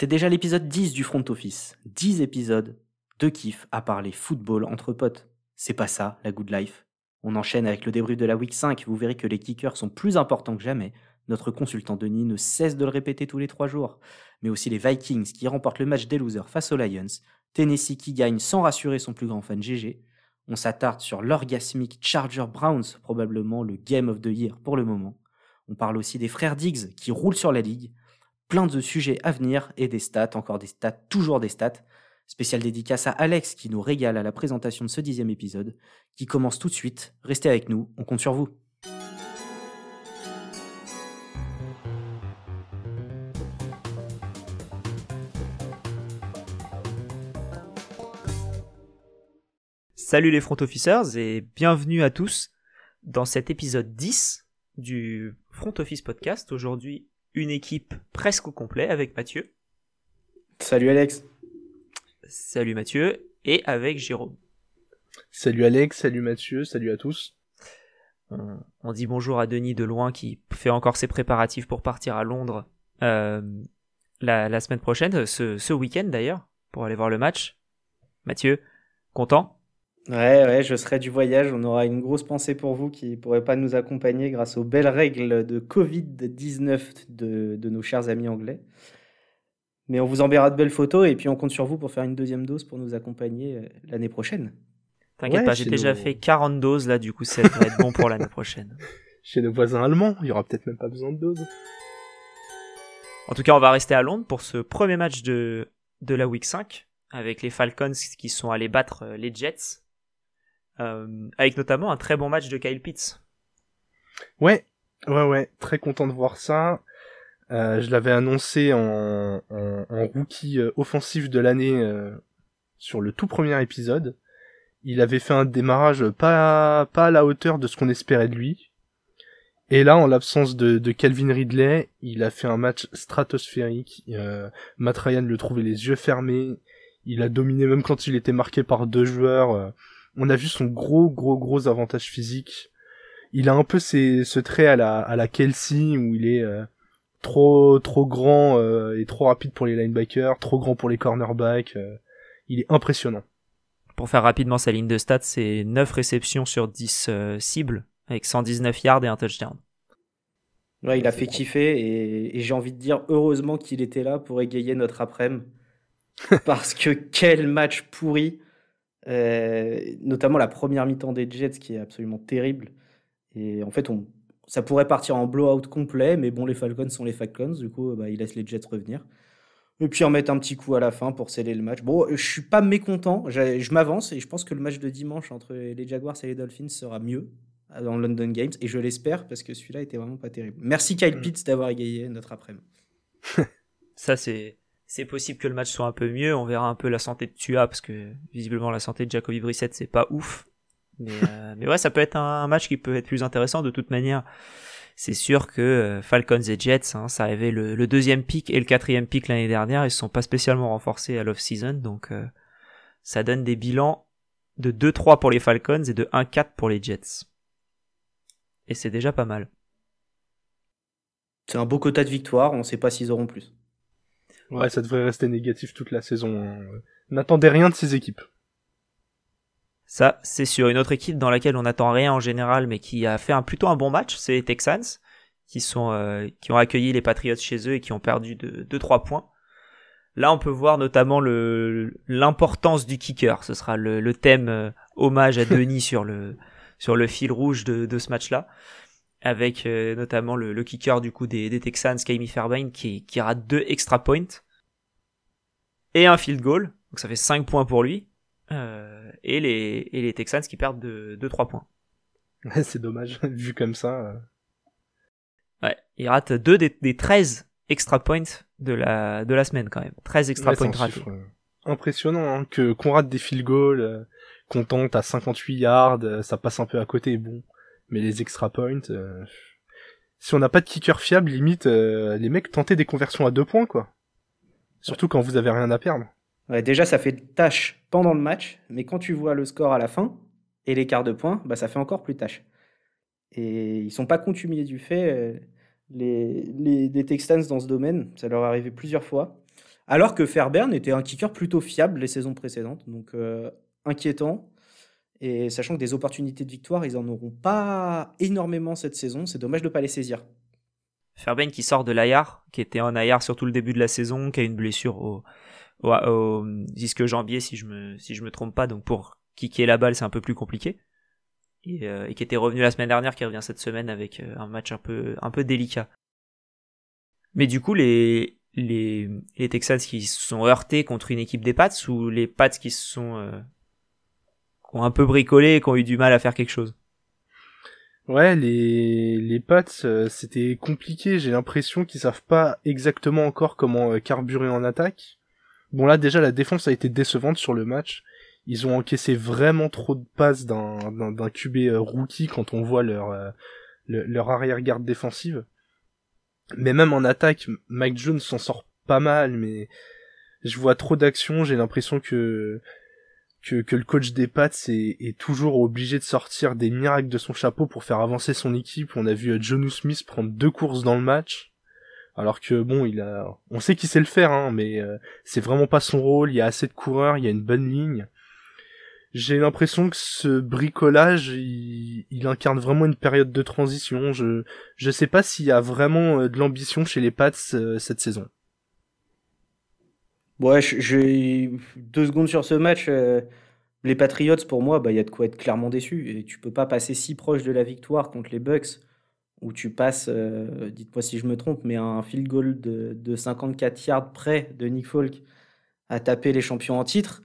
C'est déjà l'épisode 10 du front office. 10 épisodes de kiff à parler football entre potes. C'est pas ça, la good life. On enchaîne avec le débrief de la week 5. Vous verrez que les kickers sont plus importants que jamais. Notre consultant Denis ne cesse de le répéter tous les trois jours. Mais aussi les Vikings qui remportent le match des losers face aux Lions. Tennessee qui gagne sans rassurer son plus grand fan GG. On s'attarde sur l'orgasmique Charger Browns, probablement le Game of the Year pour le moment. On parle aussi des frères Diggs qui roulent sur la ligue plein de sujets à venir et des stats, encore des stats, toujours des stats. Spécial dédicace à Alex qui nous régale à la présentation de ce dixième épisode, qui commence tout de suite. Restez avec nous, on compte sur vous. Salut les front officers et bienvenue à tous dans cet épisode 10 du Front Office Podcast. Aujourd'hui, une équipe presque au complet avec Mathieu. Salut Alex. Salut Mathieu. Et avec Jérôme. Salut Alex, salut Mathieu, salut à tous. On, dit bonjour à Denis de loin qui fait encore ses préparatifs pour partir à Londres euh, la, semaine prochaine, ce, ce week-end d'ailleurs, pour aller voir le match. Mathieu, content? Ouais, ouais, je serai du voyage. On aura une grosse pensée pour vous qui ne pourrez pas nous accompagner grâce aux belles règles de Covid-19 de, de, nos chers amis anglais. Mais on vous enverra de belles photos et puis on compte sur vous pour faire une deuxième dose pour nous accompagner euh, l'année prochaine. T'inquiète pas, j'ai déjà fait 40 doses là, du coup ça devrait être bon pour l'année prochaine. Chez nos voisins allemands, il y aura peut-être même pas besoin de doses. En tout cas, on va rester à Londres pour ce premier match de, de la Week 5 avec les Falcons qui sont allés battre euh, les Jets avec notamment un très bon match de Kyle Pitts. Ouais, ouais, ouais, très content de voir ça. Euh, je l'avais annoncé en, en, rookie euh, offensif de l'année sur le tout premier épisode. Il avait fait un démarrage pas, pas à la hauteur de ce qu'on espérait de lui. Et là, en l'absence de, de, Calvin Ridley, il a fait un match stratosphérique. Euh, Matt Ryan le trouvait les yeux fermés. Il a dominé même quand il était marqué par deux joueurs on a vu son gros gros gros avantage physique. Il a un peu ce trait à la à la Kelsey où il est euh, trop trop grand euh, et trop rapide pour les linebackers, trop grand pour les cornerbacks. Euh, il est impressionnant. Pour faire rapidement sa ligne de stats, c'est 9 réceptions sur 10 cibles avec 119 yards et un touchdown. Ouais, il a fait kiffer et, et j'ai envie de dire heureusement qu'il était là pour égayer notre après-midi. Parce que quel match pourri euh, notamment la première mi-temps des Jets qui est absolument terrible. Et en fait, on, ça pourrait partir en blowout complet, mais bon, les Falcons sont les Falcons, du coup, bah, ils laissent les Jets revenir. Et puis en mettre un petit coup à la fin pour sceller le match. Bon, je suis pas mécontent, je m'avance et je pense que le match de dimanche entre les Jaguars et les Dolphins sera mieux dans London Games et je l'espère parce que celui-là était vraiment pas terrible. Merci Kyle mm. Pitts d'avoir égayé notre après-midi. Ça c'est c'est possible que le match soit un peu mieux. On verra un peu la santé de Tua parce que visiblement la santé de Jacoby Brissett c'est pas ouf. Mais, euh, mais ouais, ça peut être un, match qui peut être plus intéressant de toute manière. C'est sûr que euh, Falcons et Jets, hein, ça avait le, le, deuxième pick et le quatrième pick l'année dernière. Ils se sont pas spécialement renforcés à l'off-season, donc euh, ça donne des bilans de 2-3 pour les Falcons et de 1-4 pour les Jets. Et c'est déjà pas mal. C'est un beau quota de victoire, on sait pas s'ils auront plus. Ouais, ça devrait rester négatif toute la saison. Hein. N'attendez rien de ces équipes. Ça, c'est sur une autre équipe dans laquelle on n'attend rien en général, mais qui a fait un, plutôt un bon match, c'est les Texans, qui sont euh, qui ont accueilli les Patriots chez eux et qui ont perdu de 2-3 points. Là, on peut voir notamment l'importance du kicker. Ce sera le, le thème euh, hommage à Denis sur le sur le fil rouge de, de ce match-là avec euh, notamment le, le, kicker du coup des, des Texans, Kami Fairbairn, qui, qui rate deux extra points et un field goal, donc ça fait 5 points pour lui, euh, et, les, et les Texans qui perdent de, de 3 points. C'est dommage, vu comme ça. Euh. Ouais, il rate deux des, des 13 extra points de la, de la semaine quand même. 13 extra points ratés. Euh, impressionnant hein, que qu'on rate des field goals, qu'on tente à 58 yards, ça passe un peu à côté, bon. Mais les extra points, euh, si on n'a pas de kicker fiable, limite, euh, les mecs tentaient des conversions à deux points, quoi. Surtout quand vous avez rien à perdre. Ouais, déjà, ça fait tâche pendant le match, mais quand tu vois le score à la fin et l'écart de points, bah, ça fait encore plus tâche. Et ils sont pas contumiers du fait. Euh, les, les, Texans dans ce domaine, ça leur est arrivé plusieurs fois. Alors que Fairbairn était un kicker plutôt fiable les saisons précédentes, donc euh, inquiétant. Et sachant que des opportunités de victoire, ils en auront pas énormément cette saison, c'est dommage de ne pas les saisir. Fairbairn qui sort de l'AIAR, qui était en AIAR sur tout le début de la saison, qui a une blessure au, disque jambier si je me si me trompe pas, donc pour kicker la balle c'est un peu plus compliqué. Et, euh, qui était revenu la semaine dernière, qui revient cette semaine avec euh, un match un peu un peu délicat. Mais du coup les les, les Texans qui se sont heurtés contre une équipe des Pats ou les Pats qui se sont euh, un peu bricolé et qui eu du mal à faire quelque chose Ouais, les les Pats euh, c'était compliqué, j'ai l'impression qu'ils savent pas exactement encore comment euh, carburer en attaque. Bon là déjà la défense a été décevante sur le match. Ils ont encaissé vraiment trop de passes d'un d'un QB rookie quand on voit leur leur arrière-garde défensive mais même en attaque, Mike Jones s'en sort pas mal, mais je vois trop d'actions, j'ai l'impression que, que, que le coach des Pats est, toujours obligé de sortir des miracles de son chapeau pour faire avancer son équipe. On a vu euh, Jonu Smith prendre deux courses dans le match. Alors que bon, il a, on sait qu'il sait le faire, hein, mais euh, c'est vraiment pas son rôle. Il y a assez de coureurs, il y a une bonne ligne j'ai l'impression que ce bricolage, il, il, incarne vraiment une période de transition. Je je sais pas s'il y a vraiment euh, de l'ambition chez les Pats euh, cette saison. J'ai deux secondes sur ce match. Euh, les Patriots, pour moi, bah, il y a de quoi être clairement déçu. Et tu peux pas passer si proche de la victoire contre les Bucks, où tu passes, dites-moi si je me trompe, mais un field goal de, de 54 yards près de Nick Folk à taper les champions en titre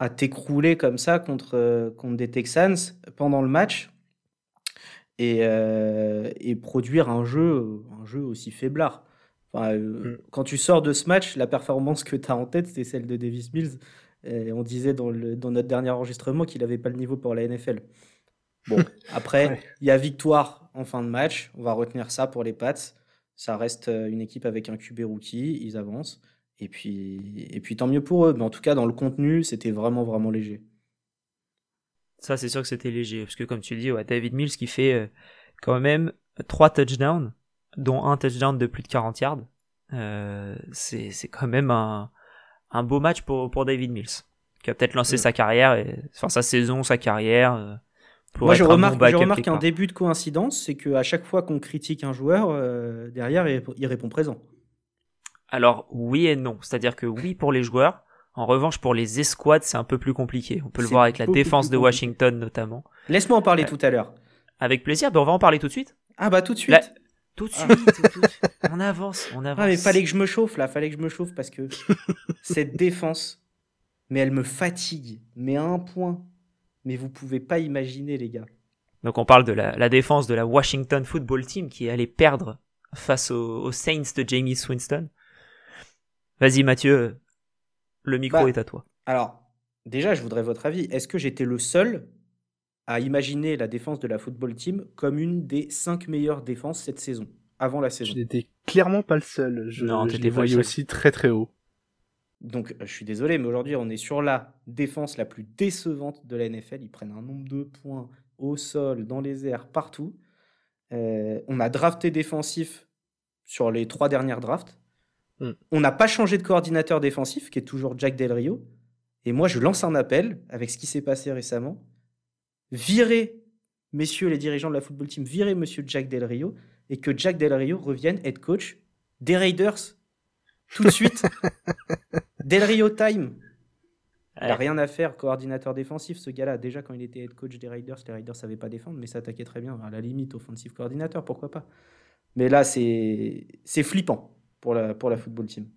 à t'écrouler comme ça contre, euh, contre des Texans pendant le match et, euh, et produire un jeu, un jeu aussi faiblard. Enfin, euh, mm. Quand tu sors de ce match, la performance que tu as en tête, c'est celle de Davis Mills. Et on disait dans, le, dans notre dernier enregistrement qu'il n'avait pas le niveau pour la NFL. Bon, après, il y a victoire en fin de match. On va retenir ça pour les Pats. Ça reste une équipe avec un QB rookie. Ils avancent. Et puis, et puis tant mieux pour eux. Mais en tout cas, dans le contenu, c'était vraiment, vraiment léger. Ça, c'est sûr que c'était léger. Parce que, comme tu dis, ouais, David Mills qui fait euh, quand même trois touchdowns, dont un touchdown de plus de 40 yards. Euh, c'est quand même un, un beau match pour, pour David Mills. Qui a peut-être lancé mm. sa carrière, et, enfin sa saison, sa carrière. Euh, Moi, je remarque, je remarque un début de coïncidence, c'est qu'à chaque fois qu'on critique un joueur, derrière, il répond présent. Alors oui et non, c'est-à-dire que oui pour les joueurs, en revanche pour les escouades c'est un peu plus compliqué. On peut le voir avec la défense de Washington notamment. Laisse-moi en parler euh, tout à l'heure. Avec plaisir, ben on va en parler tout de suite. Ah bah tout de suite. Tout de ah. suite, on avance, on avance. Ah mais fallait que je me chauffe là, fallait que je me chauffe parce que cette défense, mais elle me fatigue, mais à un point. Mais vous pouvez pas imaginer les gars. Donc on parle de la, défense de la Washington Football Team qui est allée perdre face aux, Saints de Jamie Winston. Vas-y Mathieu, le micro bah, est à toi. Alors, déjà, je voudrais votre avis. Est-ce que j'étais le seul à imaginer la défense de la football team comme une des cinq meilleures défenses cette saison, avant la saison Je n'étais clairement pas le seul. Je, non, je les voyais aussi très très haut. Donc, je suis désolé, mais aujourd'hui, on est sur la défense la plus décevante de la NFL. Ils prennent un nombre de points au sol, dans les airs, partout. Euh, on a drafté défensif sur les trois dernières drafts. Mm. On n'a pas changé de coordinateur défensif, qui est toujours Jack Del Rio. Et moi, je lance un appel avec ce qui s'est passé récemment. Virez, messieurs les dirigeants de la football team, virez monsieur Jack Del Rio et que Jack Del Rio revienne être coach des Raiders tout de suite. Del Rio time. Il n'a rien à faire, coordinateur défensif, ce gars-là. Déjà, quand il était head coach des Raiders, les Raiders ne savaient pas défendre, mais s'attaquaient très bien. À la limite, offensive coordinateur, pourquoi pas. Mais là, c'est flippant pour la, pour la football team.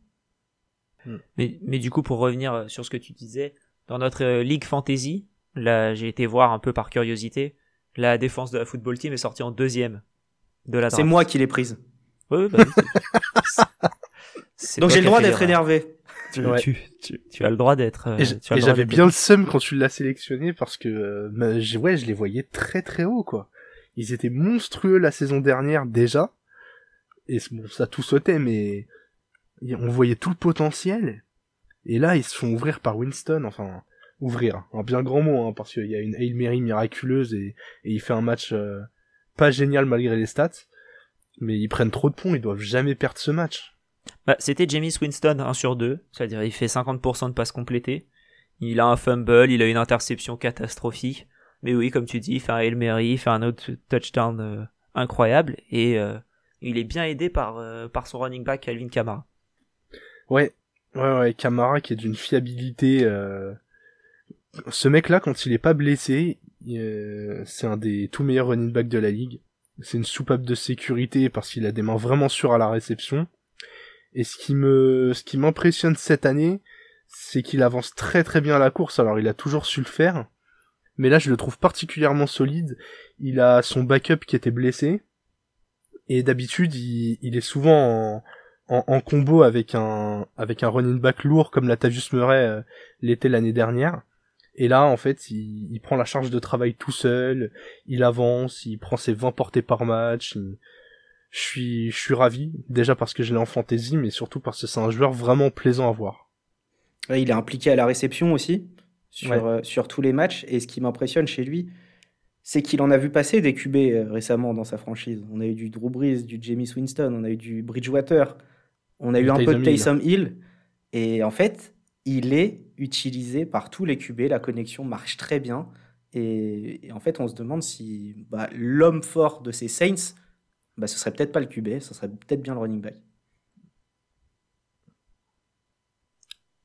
Hmm. Mais, mais du coup, pour revenir sur ce que tu disais, dans notre euh, Ligue Fantasy, là, j'ai été voir un peu par curiosité, la défense de la football team est sortie en deuxième de la C'est moi qui l'ai prise. Oui, bah Donc j'ai le droit d'être énervé. Tu, tu, tu, as le droit d'être. Euh, et j'avais bien le seum quand tu l'as sélectionné parce que ouais, je les voyais très très haut quoi. Ils étaient monstrueux la saison dernière déjà et bon, ça tout sautait, mais on voyait tout le potentiel. Et là, ils se font ouvrir par Winston, enfin, ouvrir, un bien grand mot, hein, parce qu'il y a une Hail Mary miraculeuse et, il fait un match euh, pas génial malgré les stats. Mais ils prennent trop de points, ils doivent jamais perdre ce match. bah, C'était Jamie Winston 1 sur 2, c'est-à-dire il fait 50% de passes complétées. Il a un fumble, il a une interception catastrophique. Mais oui, comme tu dis, il fait un Hail Mary, il fait un autre touchdown euh, incroyable et euh, il est bien aidé par, par son running back Calvin Kamara. Ouais, ouais, ouais, Kamara qui est d'une fiabilité. Ce mec-là, quand il est pas blessé, c'est un des tout meilleurs running backs de la ligue. C'est une soupape de sécurité parce qu'il a des mains vraiment sûres à la réception. Et ce qui me, ce qui m'impressionne cette année, c'est qu'il avance très très bien à la course. Alors il a toujours su le faire, mais là je le trouve particulièrement solide. Il a son backup qui était blessé, et d'habitude il, est souvent en, en, combo avec un avec un running back lourd comme Latavius Murray euh, l'était l'année dernière. Et là, en fait, il, prend la charge de travail tout seul, il avance, il prend ses 20 portées par match. Je suis, je suis ravi, déjà parce que je l'ai en fantasy, mais surtout parce que c'est un joueur vraiment plaisant à voir. il est impliqué à la réception aussi, sur, euh, sur tous les matchs. Et ce qui m'impressionne chez lui, c'est qu'il en a vu passer des QB euh, récemment dans sa franchise. On a eu du Drew Brees, du Jamie Winston, on a eu du Bridgewater, on a eu un peu de Taysom Hill. Et en fait, il est utilisé par tous les QB, la connexion marche très bien. Et, en fait, on se demande si bah, l'homme fort de ces Saints, bah, ce serait peut-être pas le QB, ce serait peut-être bien le running back.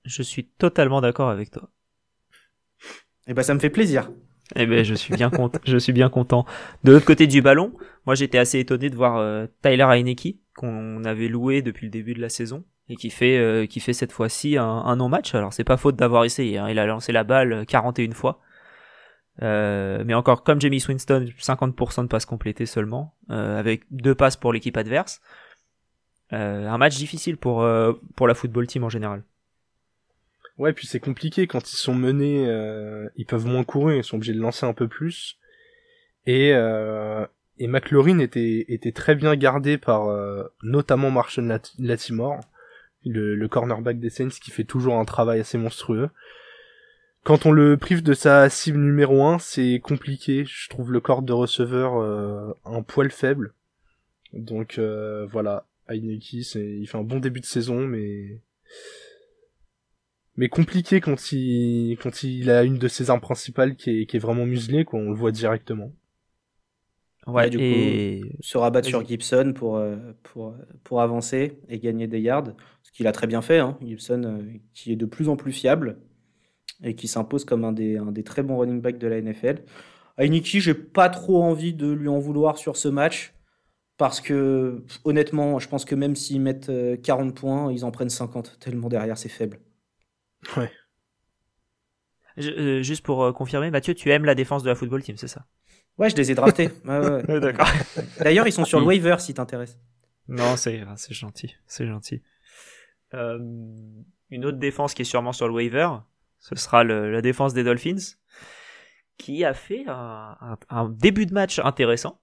Je suis totalement d'accord avec toi. Et eh bah ça me fait plaisir. Eh ben je suis bien content. je suis bien content. De l'autre côté du ballon, moi j'étais assez étonné de voir euh, Tyler Heineke qu'on avait loué depuis le début de la saison et qui fait euh, qui fait cette fois-ci un, non-match. Alors c'est pas faute d'avoir essayé. Hein. Il a lancé la balle 41 fois. Euh, mais encore comme Jamie Winston, 50% de passes complétées seulement, euh, avec deux passes pour l'équipe adverse. Euh, un match difficile pour euh, pour la football team en général. Ouais, puis c'est compliqué quand ils sont menés, ils peuvent moins courir, ils sont obligés de lancer un peu plus. Et et McLaurin était était très bien gardé par notamment Marshall Latimore le, cornerback des Saints qui fait toujours un travail assez monstrueux. Quand on le prive de sa cible numéro 1, c'est compliqué. Je trouve le corps de receveur euh, un poil faible. Donc euh, voilà, Heineke, il fait un bon début de saison, mais mais compliqué quand il quand il a une de ses armes principales qui est, qui est vraiment muselée, quoi. On le voit directement. Ouais, du coup, se rabattre sur Gibson pour, euh, pour, pour avancer et gagner des yards. Ce qu'il a très bien fait, hein. Gibson, euh, qui est de plus en plus fiable et qui s'impose comme un des, un des très bons running backs de la NFL. Heineke, j'ai pas trop envie de lui en vouloir sur ce match. Parce que, honnêtement, je pense que même s'ils mettent 40 euh, points, ils en prennent 50, tellement derrière c'est faible. Ouais. juste pour confirmer, Mathieu, tu aimes la défense de la football team, c'est ça? Ouais, je les ai draftés. D'accord. D'ailleurs, ils sont sur le waiver si t'intéresse. Non, c'est c'est gentil, c'est gentil. Euh, une autre défense qui est sûrement sur le waiver, ce sera le, la défense des Dolphins, qui a fait un, un, début de match intéressant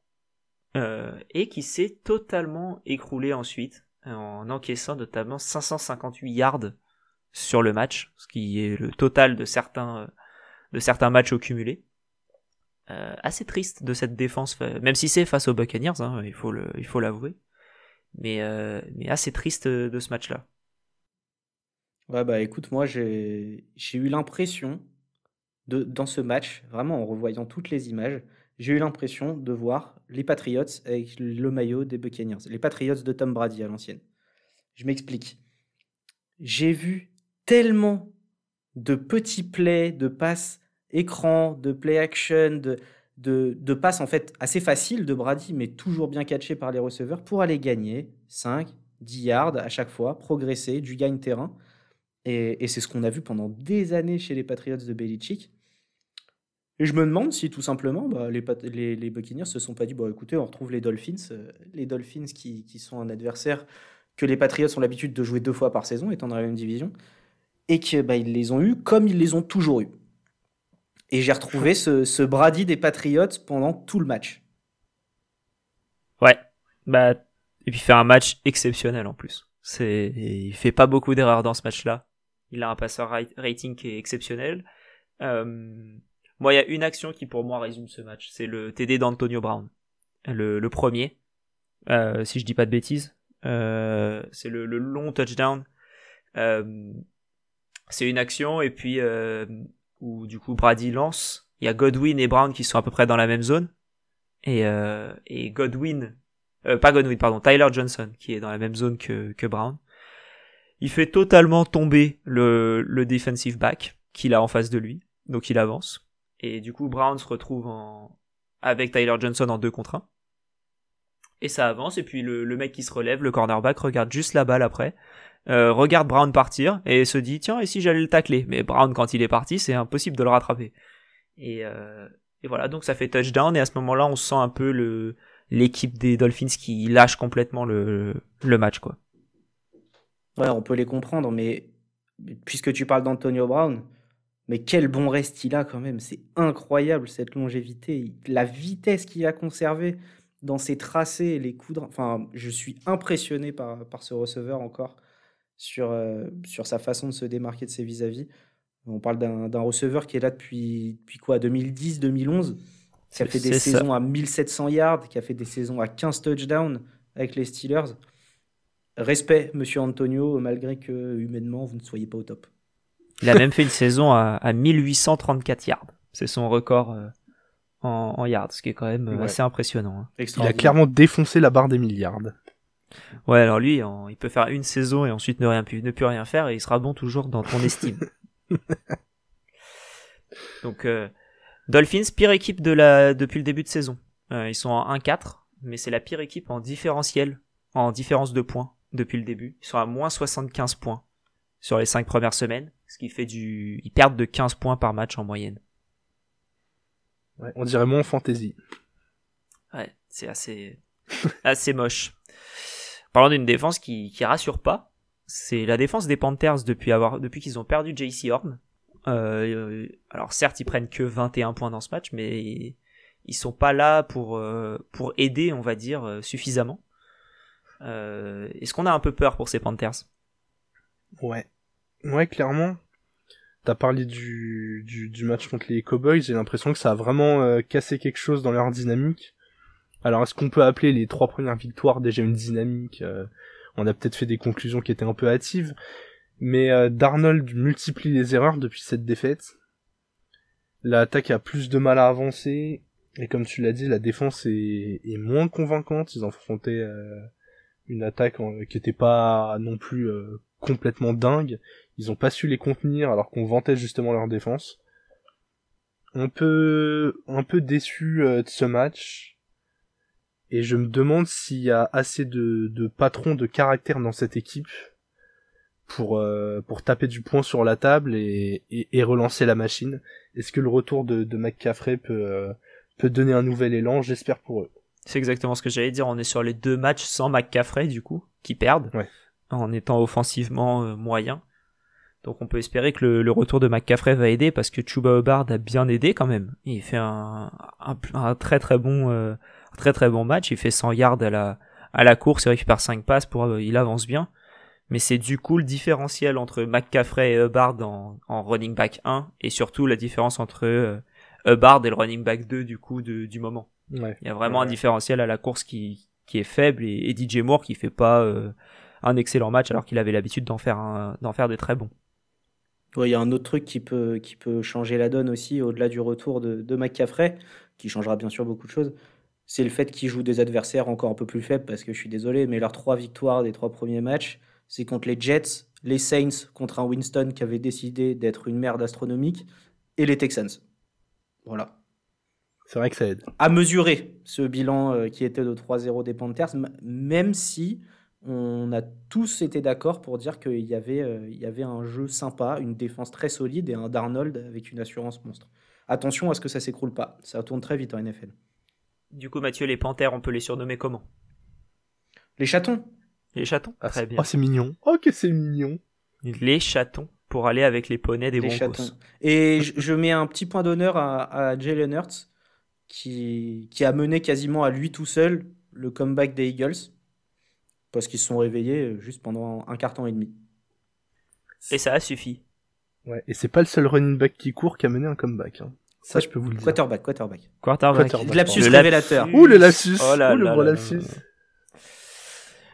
euh, et qui s'est totalement écroulé ensuite en encaissant notamment 558 yards sur le match, ce qui est le total de certains de certains matchs au cumulé. Euh, assez triste de cette défense, même si c'est face aux Buccaneers, hein, il faut le, il faut l'avouer, mais euh, mais assez triste de ce match-là. Ouais bah écoute, moi j'ai j'ai eu l'impression de dans ce match, vraiment en revoyant toutes les images, j'ai eu l'impression de voir les Patriots avec le maillot des Buccaneers, les Patriots de Tom Brady à l'ancienne. Je m'explique. J'ai vu tellement de petits plays, de passes écran, de play action, de, de, passes en fait assez faciles de Brady, mais toujours bien catché par les receveurs pour aller gagner 5, 10 yards à chaque fois, progresser, du gain terrain. Et, c'est ce qu'on a vu pendant des années chez les Patriots de Belichick. Et je me demande si tout simplement bah, les, les, les, Buccaneers se sont pas dit bon écoutez on retrouve les Dolphins, euh, les Dolphins qui, qui, sont un adversaire que les Patriots ont l'habitude de jouer deux fois par saison étant dans la même division et qu'ils bah, les ont eu comme ils les ont toujours eu. Et j'ai retrouvé ce, ce, Brady des Patriots pendant tout le match. Ouais. Bah, et puis fait un match exceptionnel en plus. C'est, il fait pas beaucoup d'erreurs dans ce match-là. Il a un passeur rating qui est exceptionnel. Euh, moi, il y a une action qui pour moi résume ce match. C'est le TD d'Antonio Brown. Le, le premier. Euh, si je dis pas de bêtises. Euh, c'est le, le, long touchdown. C'est une action et puis où du coup Brady lance. Il y a Godwin et Brown qui sont à peu près dans la même zone et, euh, Godwin, euh, pas Godwin pardon, Tyler Johnson qui est dans la même zone que, Brown. Il fait totalement tomber le, defensive back qu'il a en face de lui, donc il avance. Et du coup Brown se retrouve avec Tyler Johnson en 2 contre 1. Et ça avance, et puis le, mec qui se relève, le cornerback, regarde juste la balle après, euh, regarde Brown partir, et se dit, tiens, et si j'allais le tacler? Mais Brown, quand il est parti, c'est impossible de le rattraper. Et, euh, et voilà, donc ça fait touchdown, et à ce moment-là, on sent un peu le l'équipe des Dolphins qui lâche complètement le, le match, quoi. Ouais, on peut les comprendre, mais puisque tu parles d'Antonio Brown, mais quel bon reste il a quand même. C'est incroyable cette longévité. La vitesse qu'il a conservée dans ses tracés, les coups. Enfin, je suis impressionné par, par ce receveur encore sur, euh, sur sa façon de se démarquer de ses vis-à-vis. On parle d'un receveur qui est là depuis, depuis quoi 2010, 2011 qui a fait des saisons ça. à 1700 yards, qui a fait des saisons à 15 touchdowns avec les Steelers. Respect, monsieur Antonio, malgré que humainement, vous ne soyez pas au top. Il a même fait une saison à, à 1834 yards. C'est son record euh, en, en, yards, ce qui est quand même ouais. assez impressionnant. Hein. Il a clairement défoncé la barre des milliards. Ouais, alors lui, il peut faire une saison et ensuite ne, rien, ne plus rien faire et il sera bon toujours dans ton estime. Donc, euh, Dolphins, pire équipe de la, depuis le début de saison. Euh, ils sont en 1-4, mais c'est la pire équipe en différentiel, en différence de points depuis le début. Ils sont à moins 75 points sur les 5 premières semaines, ce qui fait du... Ils perdent de 15 points par match en moyenne. Ouais, on dirait moins fantasy. Ouais, c'est assez, assez moche. Parlant d'une défense qui, rassure pas, c'est la défense des Panthers depuis avoir, depuis qu'ils ont perdu JC Horn. Euh, alors certes, ils prennent que 21 points dans ce match, mais ils sont pas là pour euh, pour aider, on va dire, euh, suffisamment. Est-ce qu'on a un peu peur pour ces Panthers? Ouais, ouais, clairement. T'as parlé du, du, du, match contre les Cowboys, j'ai l'impression que ça a vraiment cassé quelque chose dans leur dynamique. Alors est-ce qu'on peut appeler les trois premières victoires déjà une dynamique euh, On a peut-être fait des conclusions qui étaient un peu hâtives, mais euh, Darnold multiplie les erreurs depuis cette défaite. L'attaque a plus de mal à avancer, et comme tu l'as dit, la défense est, moins convaincante. Ils ont euh, une attaque qui était pas non plus complètement dingue. Ils ont pas su les contenir alors qu'on vantait justement leur défense. Un peu, un peu déçu euh, de ce match. Et je me demande s'il y a assez de, de patrons de caractère dans cette équipe pour, euh, pour taper du poing sur la table et, et, et relancer la machine. Est-ce que le retour de, de McCaffrey peut, euh, peut donner un nouvel élan? J'espère pour eux. C'est exactement ce que j'allais dire. On est sur les deux matchs sans McCaffrey, du coup, qui perdent. Ouais. En étant offensivement euh, moyen. Donc on peut espérer que le, le, retour de McCaffrey va aider parce que Chuba Hubbard a bien aidé quand même. Il fait un, un, un très très bon très très bon match. Il fait 100 yards à la à la course, il récupère 5 passes pour euh, il avance bien. Mais c'est du coup le différentiel entre McCaffrey et Hubbard en, en running back 1 et surtout la différence entre euh, Hubbard et le running back 2 du coup de, du moment. Ouais. Il y a vraiment ouais. un différentiel à la course qui qui est faible et, et DJ Moore qui fait pas euh, un excellent match alors qu'il avait l'habitude d'en faire un, d'en faire des très bons. Il y a un autre truc qui peut, qui peut changer la donne aussi, au-delà du retour de, de McCaffrey, qui changera bien sûr beaucoup de choses. C'est le fait qu'ils jouent des adversaires encore un peu plus faibles, parce que je suis désolé, mais leurs trois victoires des trois premiers matchs, c'est contre les Jets, les Saints contre un Winston qui avait décidé d'être une merde astronomique, et les Texans. Voilà. C'est vrai que ça aide. À mesurer ce bilan euh, qui était de 3-0 des Panthers, même si on a tous été d'accord pour dire qu'il y, avait, euh, il y avait un jeu sympa, une défense très solide et un Darnold avec une assurance monstre. Attention à ce que ça s'écroule pas, ça tourne très vite en NFL. Du coup, Mathieu, les panthères, on peut les surnommer comment? Les chatons. Les chatons? Ah, Très bien. Oh, c'est mignon. Oh, que c'est mignon. Les chatons pour aller avec les poneys des les Broncos. Chatons. Et je, je, mets un petit point d'honneur à, à Jalen Hurts qui, qui a mené quasiment à lui tout seul le comeback des Eagles parce qu'ils se sont réveillés juste pendant un quart temps et demi. Et ça a suffi. Ouais, et c'est pas le seul running back qui court qui a mené un comeback. Hein. Ça, je peux vous le dire. Quarterback, quarterback. Quarterback. quarterback. Lapsus le révélateur. Ouh, le lapsus. Oh là Ouh, le là gros là lapsus.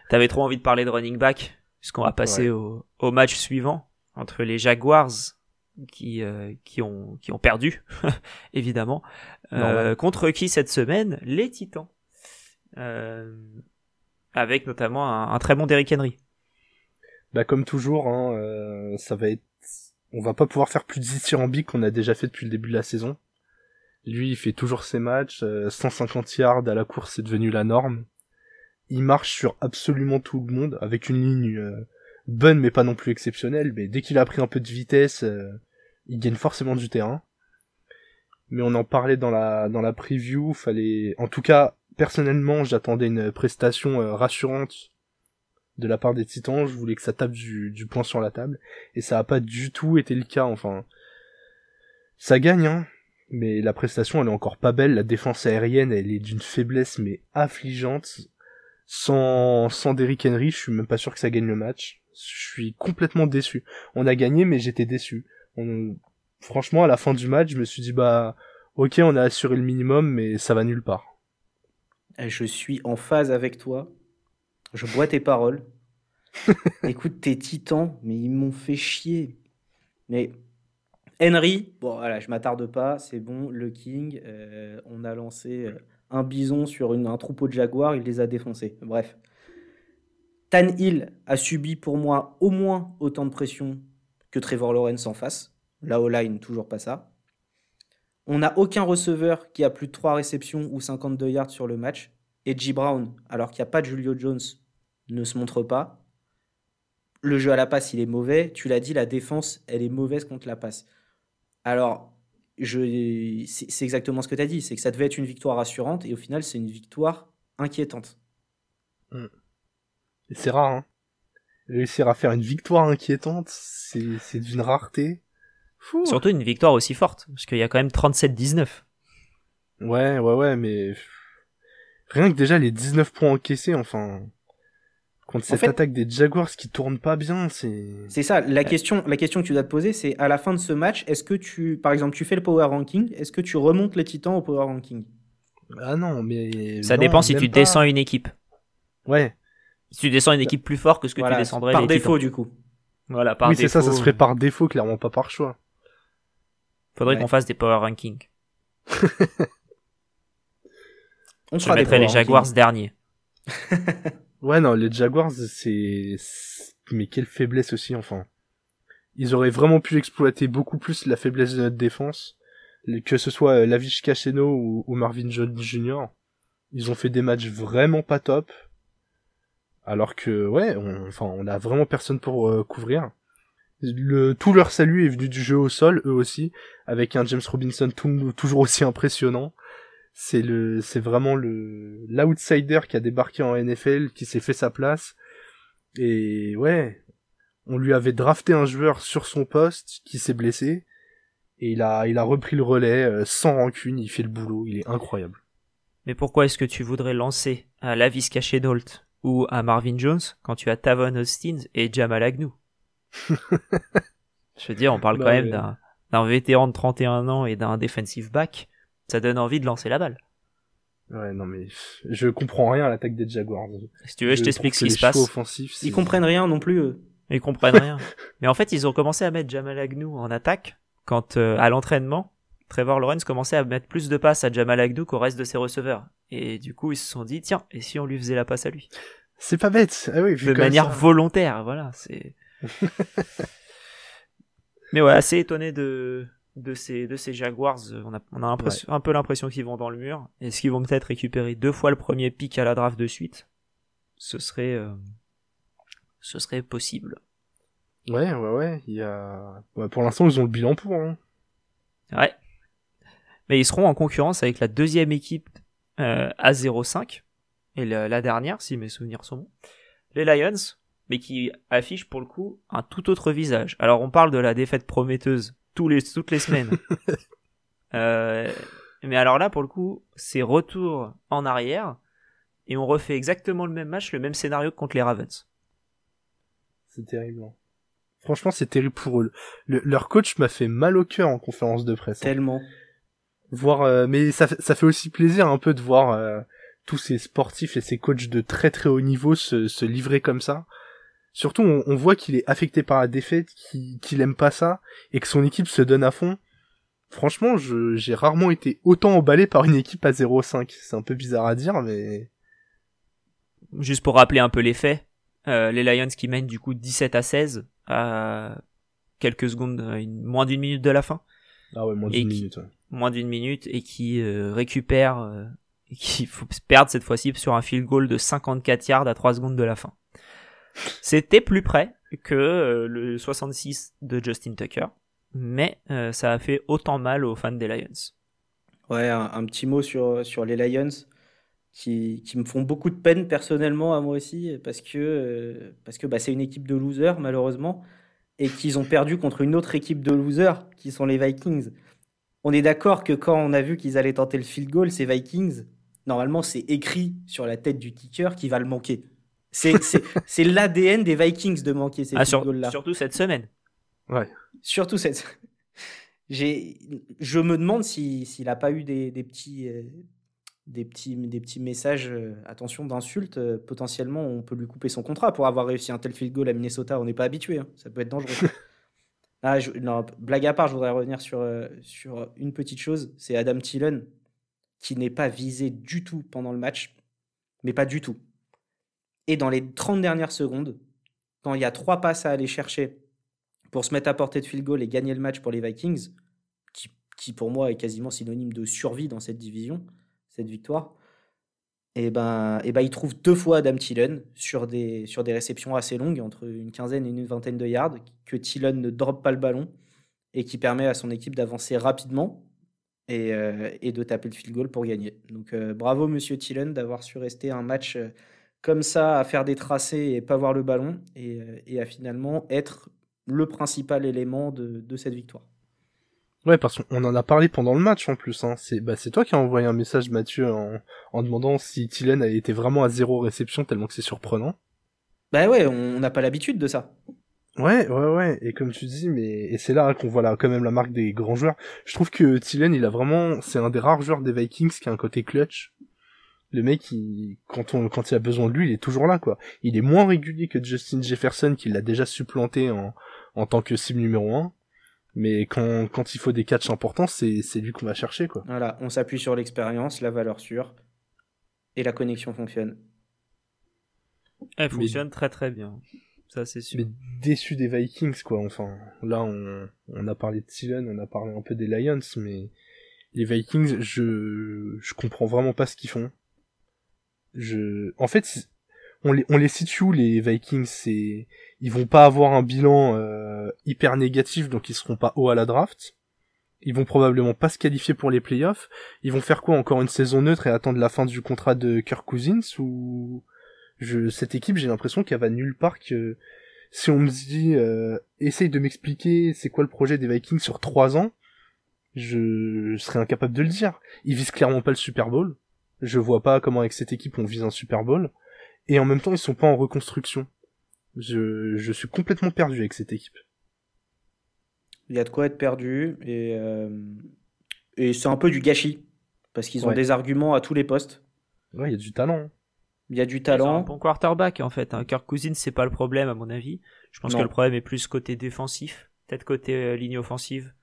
T'avais trop envie de parler de running back, puisqu'on va passer au, au, match suivant entre les Jaguars qui euh, qui ont qui ont perdu évidemment euh, contre qui cette semaine les Titans euh, avec notamment un, un, très bon Derrick Henry. Bah comme toujours, hein, euh, ça va être, on va pas pouvoir faire plus de dithyrambique qu'on a déjà fait depuis le début de la saison. Lui, il fait toujours ses matchs, 150 yards à la course, c'est devenu la norme. Il marche sur absolument tout le monde avec une ligne bonne mais pas non plus exceptionnelle. Mais dès qu'il a pris un peu de vitesse, il gagne forcément du terrain. Mais on en parlait dans la dans la preview, fallait, en tout cas personnellement, j'attendais une prestation euh, rassurante de la part des Titans. Je voulais que ça tape du, du point sur la table, et ça a pas du tout été le cas. Enfin, ça gagne, hein. Mais la prestation, elle est encore pas belle. La défense aérienne, elle est d'une faiblesse mais affligeante. Sans sans Derrick Henry, je suis même pas sûr que ça gagne le match. Je suis complètement déçu. On a gagné, mais j'étais déçu. On... Franchement, à la fin du match, je me suis dit bah ok, on a assuré le minimum, mais ça va nulle part. Eh, je suis en phase avec toi. Je bois tes paroles. Écoute, tes titans, mais ils m'ont fait chier. Mais Henry, bon voilà, je m'attarde pas, c'est bon, le King, euh, on a lancé euh, un bison sur un troupeau de jaguars, il les a défoncés. Bref. Tan Hill a subi pour moi au moins autant de pression que Trevor Lawrence en face. La O-line, toujours pas ça. On n'a aucun receveur qui a plus de 3 réceptions ou 52 yards sur le match. Et G. Brown, alors qu'il n'y a pas de Julio Jones, ne se montre pas. Le jeu à la passe, il est mauvais. Tu l'as dit, la défense, elle est mauvaise contre la passe. Alors, c'est exactement ce que tu as dit. C'est que ça devait être une victoire rassurante. Et au final, c'est une victoire inquiétante. Hmm. C'est rare, hein réussir à faire une victoire inquiétante, c'est d'une rareté. Surtout une victoire aussi forte, parce qu'il y a quand même 37-19. Ouais, ouais, ouais, mais rien que déjà les 19 points encaissés, enfin, contre cette attaque des Jaguars qui tourne pas bien, c'est. C'est ça. La question, la question que tu dois te poser, c'est à la fin de ce match, est-ce que tu, par exemple, tu fais le power ranking, est-ce que tu remontes les Titans au power ranking? Ah non, mais ça dépend si tu descends une équipe. Ouais. Si tu descends une équipe plus forte que ce que tu descendrais par défaut du coup. Voilà, par oui, c'est ça, ça se ferait par défaut, clairement pas par choix. Faudrait qu'on fasse des power rankings. On Je mettrais les Jaguars derniers. ouais, non, les Jaguars, c'est, mais quelle faiblesse aussi, enfin. Ils auraient vraiment pu exploiter beaucoup plus la faiblesse de notre défense, que ce soit euh, Lavish ou, ou Marvin Jones Jr. Ils ont fait des matchs vraiment pas top. Alors que ouais, on, enfin on a vraiment personne pour euh, couvrir. Le, tout leur salut est venu du jeu au sol, eux aussi, avec un James Robinson toujours aussi impressionnant. C'est le, c'est vraiment le l'outsider qui a débarqué en NFL, qui s'est fait sa place. Et ouais, on lui avait drafté un joueur sur son poste qui s'est blessé et il a, il a repris le relais euh, sans rancune. Il fait le boulot, il est incroyable. Mais pourquoi est-ce que tu voudrais lancer à Lavis Caché Dolt ou à Marvin Jones quand tu as Tavon Austin et Jamal Agnew? Je veux dire, on parle bah quand même d'un vétéran de 31 ans et d'un defensive back. Ça donne envie de lancer la balle. Ouais, non mais je comprends rien à l'attaque des Jaguars. Si tu veux, je, t'explique ce qui se passe. ils comprennent rien non plus. Eux. Ils comprennent rien. mais en fait, ils ont commencé à mettre Jamal Agnew en attaque quand euh, à l'entraînement, Trevor Lawrence commençait à mettre plus de passes à Jamal Agnew qu'au reste de ses receveurs. Et du coup, ils se sont dit, tiens, et si on lui faisait la passe à lui? C'est pas bête. Ah oui, de manière volontaire, voilà. C'est. Mais ouais, assez étonné de de ces de ces Jaguars. On a on a un peu l'impression qu'ils vont dans le mur. Est-ce qu'ils vont peut-être récupérer deux fois le premier pic à la draft de suite? Ce serait euh, ce serait possible. Ouais, ouais, ouais. Il y a. pour l'instant, ils ont le bilan pour. Hein. Ouais. Mais ils seront en concurrence avec la deuxième équipe euh, A05 et la, dernière, si mes souvenirs sont bons, les Lions, mais qui affichent pour le coup un tout autre visage. Alors on parle de la défaite prometteuse tous les, toutes les semaines. euh, mais alors là, pour le coup, c'est retour en arrière et on refait exactement le même match, le même scénario que contre les Ravens. C'est terrible. Hein. Franchement, c'est terrible pour eux. leur coach m'a fait mal au cœur en conférence de presse. Hein. Tellement. Voir, euh, mais ça, ça fait aussi plaisir un peu de voir euh, tous ces sportifs et ces coachs de très très haut niveau se, se livrer comme ça. Surtout, on, voit qu'il est affecté par la défaite, qu'il aime pas ça, et que son équipe se donne à fond. Franchement, j'ai rarement été autant emballé par une équipe à 0-5. C'est un peu bizarre à dire, mais... Juste pour rappeler un peu les faits, euh, les Lions qui mènent du coup 17 à 16 à quelques secondes, euh, moins d'une minute de la fin. Ah ouais, moins d'une minute. Moins d'une minute et qui euh, récupère, euh, et qui faut perdre cette fois-ci sur un field goal de 54 yards à 3 secondes de la fin. C'était plus près que euh, le 66 de Justin Tucker, mais euh, ça a fait autant mal aux fans des Lions. Ouais, un, petit mot sur, sur les Lions qui, qui, me font beaucoup de peine personnellement à moi aussi parce que, euh, parce que bah, c'est une équipe de losers malheureusement et qu'ils ont perdu contre une autre équipe de losers qui sont les Vikings. On est d'accord que quand on a vu qu'ils allaient tenter le field goal, ces Vikings, normalement c'est écrit sur la tête du kicker qui va le manquer. C'est l'ADN des Vikings de manquer ces ah, là Surtout cette semaine. Ouais. Surtout cette. Je me demande s'il n'a pas eu des, des petits, euh, des, petits, des petits messages, euh, attention, d'insultes. Euh, potentiellement, on peut lui couper son contrat pour avoir réussi un tel field goal à Minnesota. On n'est pas habitué. Hein. Ça peut être dangereux. ah, non, blague à part, je voudrais revenir sur, sur une petite chose. C'est Adam Thielen qui n'est pas visé du tout pendant le match. Mais pas du tout. Et dans les 30 dernières secondes, quand il y a trois passes à aller chercher pour se mettre à portée de field goal et gagner le match pour les Vikings, qui, pour moi est quasiment synonyme de survie dans cette division, cette victoire, et eh ben, et eh ben il trouve deux fois Adam Thielen sur des, sur des réceptions assez longues, entre une quinzaine et une vingtaine de yards, que Thielen ne drop pas le ballon et qui permet à son équipe d'avancer rapidement et, euh, de taper le field goal pour gagner. Donc euh, bravo Monsieur Thielen d'avoir su rester un match euh, comme ça à faire des tracés et pas voir le ballon et, euh, à finalement être le principal élément de, cette victoire. Ouais, parce qu'on en a parlé pendant le match en plus. Hein. C'est bah, toi qui as envoyé un message, Mathieu, en, demandant si Thielen avait été vraiment à zéro réception, tellement que c'est surprenant. Bah ouais, on n'a pas l'habitude de ça. Ouais, ouais, ouais. Et comme tu dis, mais et c'est là qu'on voit là quand même la marque des grands joueurs. Je trouve que Thielen, il a vraiment, c'est un des rares joueurs des Vikings qui a un côté clutch le mec, il, quand on, quand il a besoin de lui, il est toujours là, quoi. Il est moins régulier que Justin Jefferson, qui l'a déjà supplanté en, en tant que cible numéro 1. Mais quand, quand il faut des catchs importants, c'est, c'est lui qu'on va chercher, quoi. Voilà, on s'appuie sur l'expérience, la valeur sûre, et la connexion fonctionne. Elle fonctionne très très bien. Ça, c'est sûr. Mais déçu des Vikings, quoi. Enfin, là, on, on a parlé de Thielen, on a parlé un peu des Lions, mais les Vikings, je, je comprends vraiment pas ce qu'ils font je, en fait, on les, on les situe les Vikings, c'est, ils vont pas avoir un bilan euh, hyper négatif, donc ils seront pas haut à la draft. Ils vont probablement pas se qualifier pour les playoffs. Ils vont faire quoi encore une saison neutre et attendre la fin du contrat de Kirk Cousins ou je, cette équipe, j'ai l'impression qu'elle va nulle part. Que si on me dit, euh, essaye de m'expliquer c'est quoi le projet des Vikings sur trois ans, je, je serais incapable de le dire. Ils visent clairement pas le Super Bowl. Je vois pas comment avec cette équipe on vise un Super Bowl. Et en même temps, ils sont pas en reconstruction. Je, je suis complètement perdu avec cette équipe. Il y a de quoi être perdu et, euh, et c'est un peu du gâchis parce qu'ils ont des arguments à tous les postes. Ouais, il y a du talent. Hein. Il y a du talent. un bon quarterback en fait. Un Kirk Cousins, c'est pas le problème à mon avis. Je pense que le problème est plus côté défensif, peut-être côté euh, ligne offensive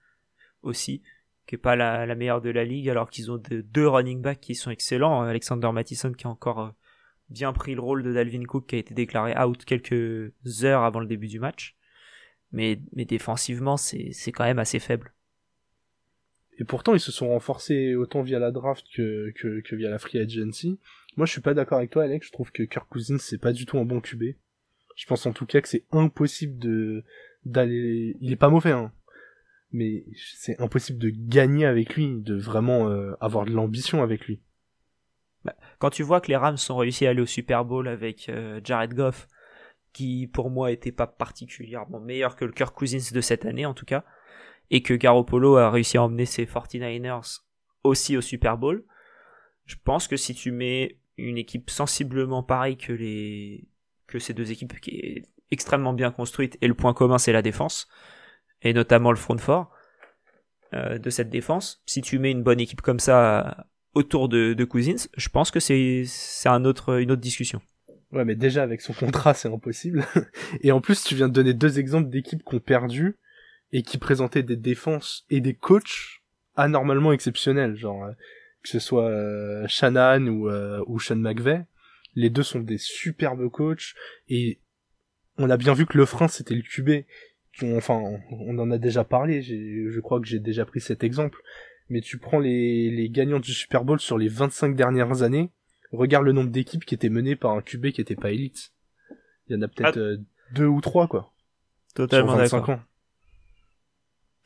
aussi qui est pas la, meilleure de la ligue, alors qu'ils ont deux running backs qui sont excellents. Alexander Mattison qui a encore euh, bien pris le rôle de Dalvin Cook qui a été déclaré out quelques heures avant le début du match. Mais, mais défensivement, c'est, quand même assez faible. Et pourtant, ils se sont renforcés autant via la draft que via la free agency. Moi, je suis pas d'accord avec toi, Alex. Je trouve que Kirk Cousins, c'est pas du tout un bon QB. Je pense en tout cas que c'est impossible de d'aller. Il est pas mauvais, hein mais c'est impossible de gagner avec lui, de vraiment euh, avoir de l'ambition avec lui. Bah, quand tu vois que les Rams ont réussi à aller au Super Bowl avec euh, Jared Goff, qui pour moi était pas particulièrement meilleur que le Kirk Cousins de cette année en tout cas, et que Garoppolo a réussi à emmener ses 49ers aussi au Super Bowl, je pense que si tu mets une équipe sensiblement pareille que les que ces deux équipes qui est extrêmement bien construite et le point commun c'est la défense, et notamment le front fort euh, de cette défense. Si tu mets une bonne équipe comme ça autour de, de Cousins, je pense que c'est c'est un autre une autre discussion. Ouais, mais déjà avec son contrat, c'est impossible. et en plus, tu viens de donner deux exemples d'équipes qui ont perdu et qui présentaient des défenses et des coachs anormalement exceptionnels, genre euh, que ce soit euh, Shannon ou euh, ou Sean McVeigh. Les deux sont des superbes coachs et on a bien vu que le frein c'était le QB. Enfin, on en a déjà parlé. Je crois que j'ai déjà pris cet exemple. Mais tu prends les, les gagnants du Super Bowl sur les 25 dernières années regarde le nombre d'équipes qui étaient menées par un QB qui était pas élite. Il y en a peut-être ah. euh, deux ou trois, quoi. Totalement d'accord.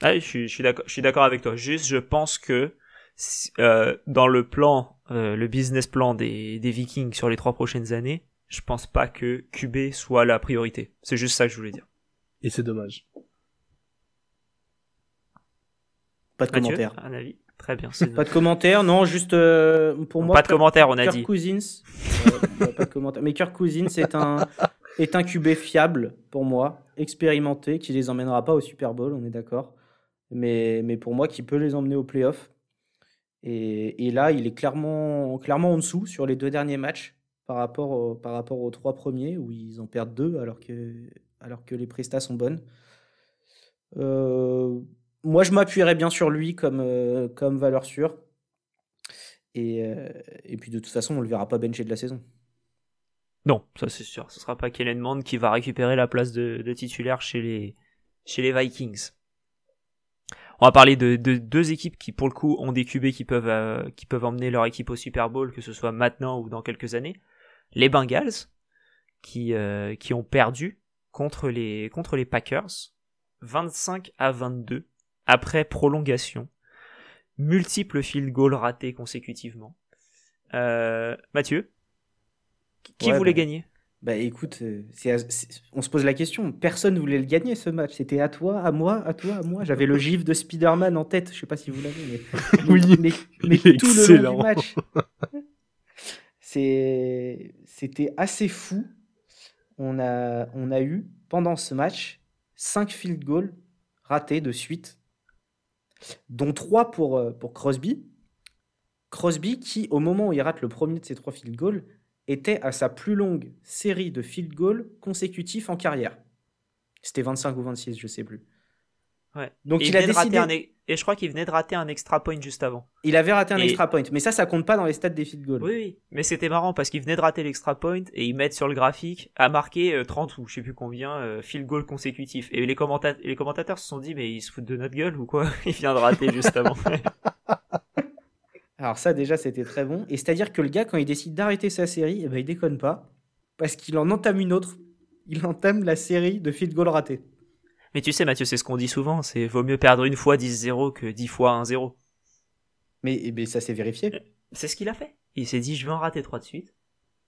Ah, je suis, je suis d'accord, je suis d'accord avec toi. Juste, je pense que euh, dans le plan, euh, le business plan des, des Vikings sur les trois prochaines années, je pense pas que QB soit la priorité. C'est juste ça que je voulais dire. Et c'est dommage. Pas de commentaire. Un avis Très bien. Pas de commentaires, non, juste euh, pour moi. Pas de commentaires, on a Kirk dit. Cousins, euh, pas de commentaires. Mais Kirk Cousins est un, est un QB fiable pour moi, expérimenté, qui les emmènera pas au Super Bowl, on est d'accord. Mais, mais pour moi, qui peut les emmener au playoff. Et, et, là, il est clairement, clairement en dessous sur les deux derniers matchs par rapport, par rapport aux trois premiers, où ils en perdent deux alors que, alors que les prestats sont bonnes. Euh, moi, je m'appuierais bien sur lui comme, euh, valeur sûre. Et, euh, et, puis de toute façon, on le verra pas bencher de la saison. Non, ça c'est sûr. Ce sera pas Kellen Mond qui va récupérer la place de, titulaire chez les, Vikings. On va parler de, de, deux équipes qui, pour le coup, ont des QB qui peuvent, emmener leur équipe au Super Bowl, que ce soit maintenant ou dans quelques années. Les Bengals, qui ont perdu contre les, contre les Packers, 25 à 22 après prolongation, multiples field goals ratés consécutivement. Euh, Mathieu, qui voulait bah, gagner? Bah écoute, euh, on se pose la question. Personne voulait le gagner ce match. C'était à toi, à moi, à toi, à moi. J'avais le gif de Spider-Man en tête. Je sais pas si vous l'avez, mais, oui, mais, mais tout le long du match. C'était assez fou. On a, eu pendant ce match 5 field goals ratés de suite dont trois pour, euh, pour Crosby. Crosby qui, au moment où il rate le premier de ses trois field goals, était à sa plus longue série de field goals consécutifs en carrière. C'était 25 ou 26, je sais plus. Ouais. Donc il, a décidé. Un... Et je crois qu'il venait de rater un extra point juste avant. Il avait raté un extra point, mais ça, ça compte pas dans les stats des field goals. Oui, oui. mais c'était marrant parce qu'il venait de rater l'extra point et ils mettent sur le graphique à marquer 30 ou je sais plus combien euh, field goals consécutifs. Et les, les commentateurs se sont dit, mais ils se foutent de notre gueule ou quoi? Il vient de rater juste avant. Alors ça déjà c'était très bon. Et c'est-à-dire que le gars quand il décide d'arrêter sa série, eh ben, il déconne pas. Parce qu'il en entame une autre. Il entame la série de field goals ratés. Mais tu sais, Mathieu, c'est ce qu'on dit souvent, c'est vaut mieux perdre une fois 10-0 que 10 fois 1-0. Mais, mais eh ça s'est vérifié. Euh, c'est ce qu'il a fait. Il s'est dit, je vais en rater 3 de suite.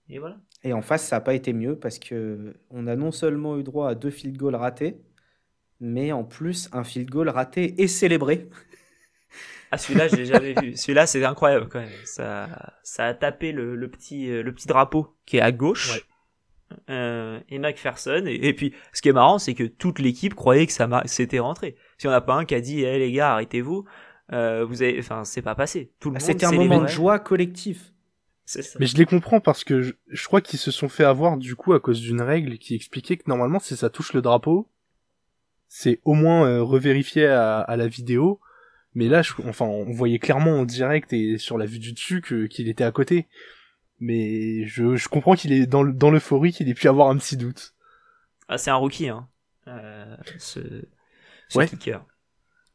Et voilà. Et en face, ça n'a pas été mieux parce que on a non seulement eu droit à deux field goals ratés, mais en plus un field goal raté et célébré. Ah, celui-là, je l'ai jamais vu. Celui-là, c'est incroyable quand même. Ça, ça a tapé le, le, petit, euh, le petit drapeau qui est à gauche euh, et McPherson. Et, puis, ce qui est marrant, c'est que toute l'équipe croyait que ça s'était rentré. Si on n'a pas un qui a dit, hé les gars, arrêtez-vous, euh, vous avez, enfin, c'est pas passé. Tout le ah, C'était un moment de joie collectif. Mais je les comprends parce que je, crois qu'ils se sont fait avoir du coup à cause d'une règle qui expliquait que normalement si ça touche le drapeau, c'est au moins euh, revérifié à, à, la vidéo. Mais là, je, enfin, on voyait clairement en direct et sur la vue du dessus qu'il était à côté mais je, je comprends qu'il est dans, dans l'euphorie qu'il ait pu avoir un petit doute. Ah, c'est un rookie, hein, euh, ce, ce ouais. kicker.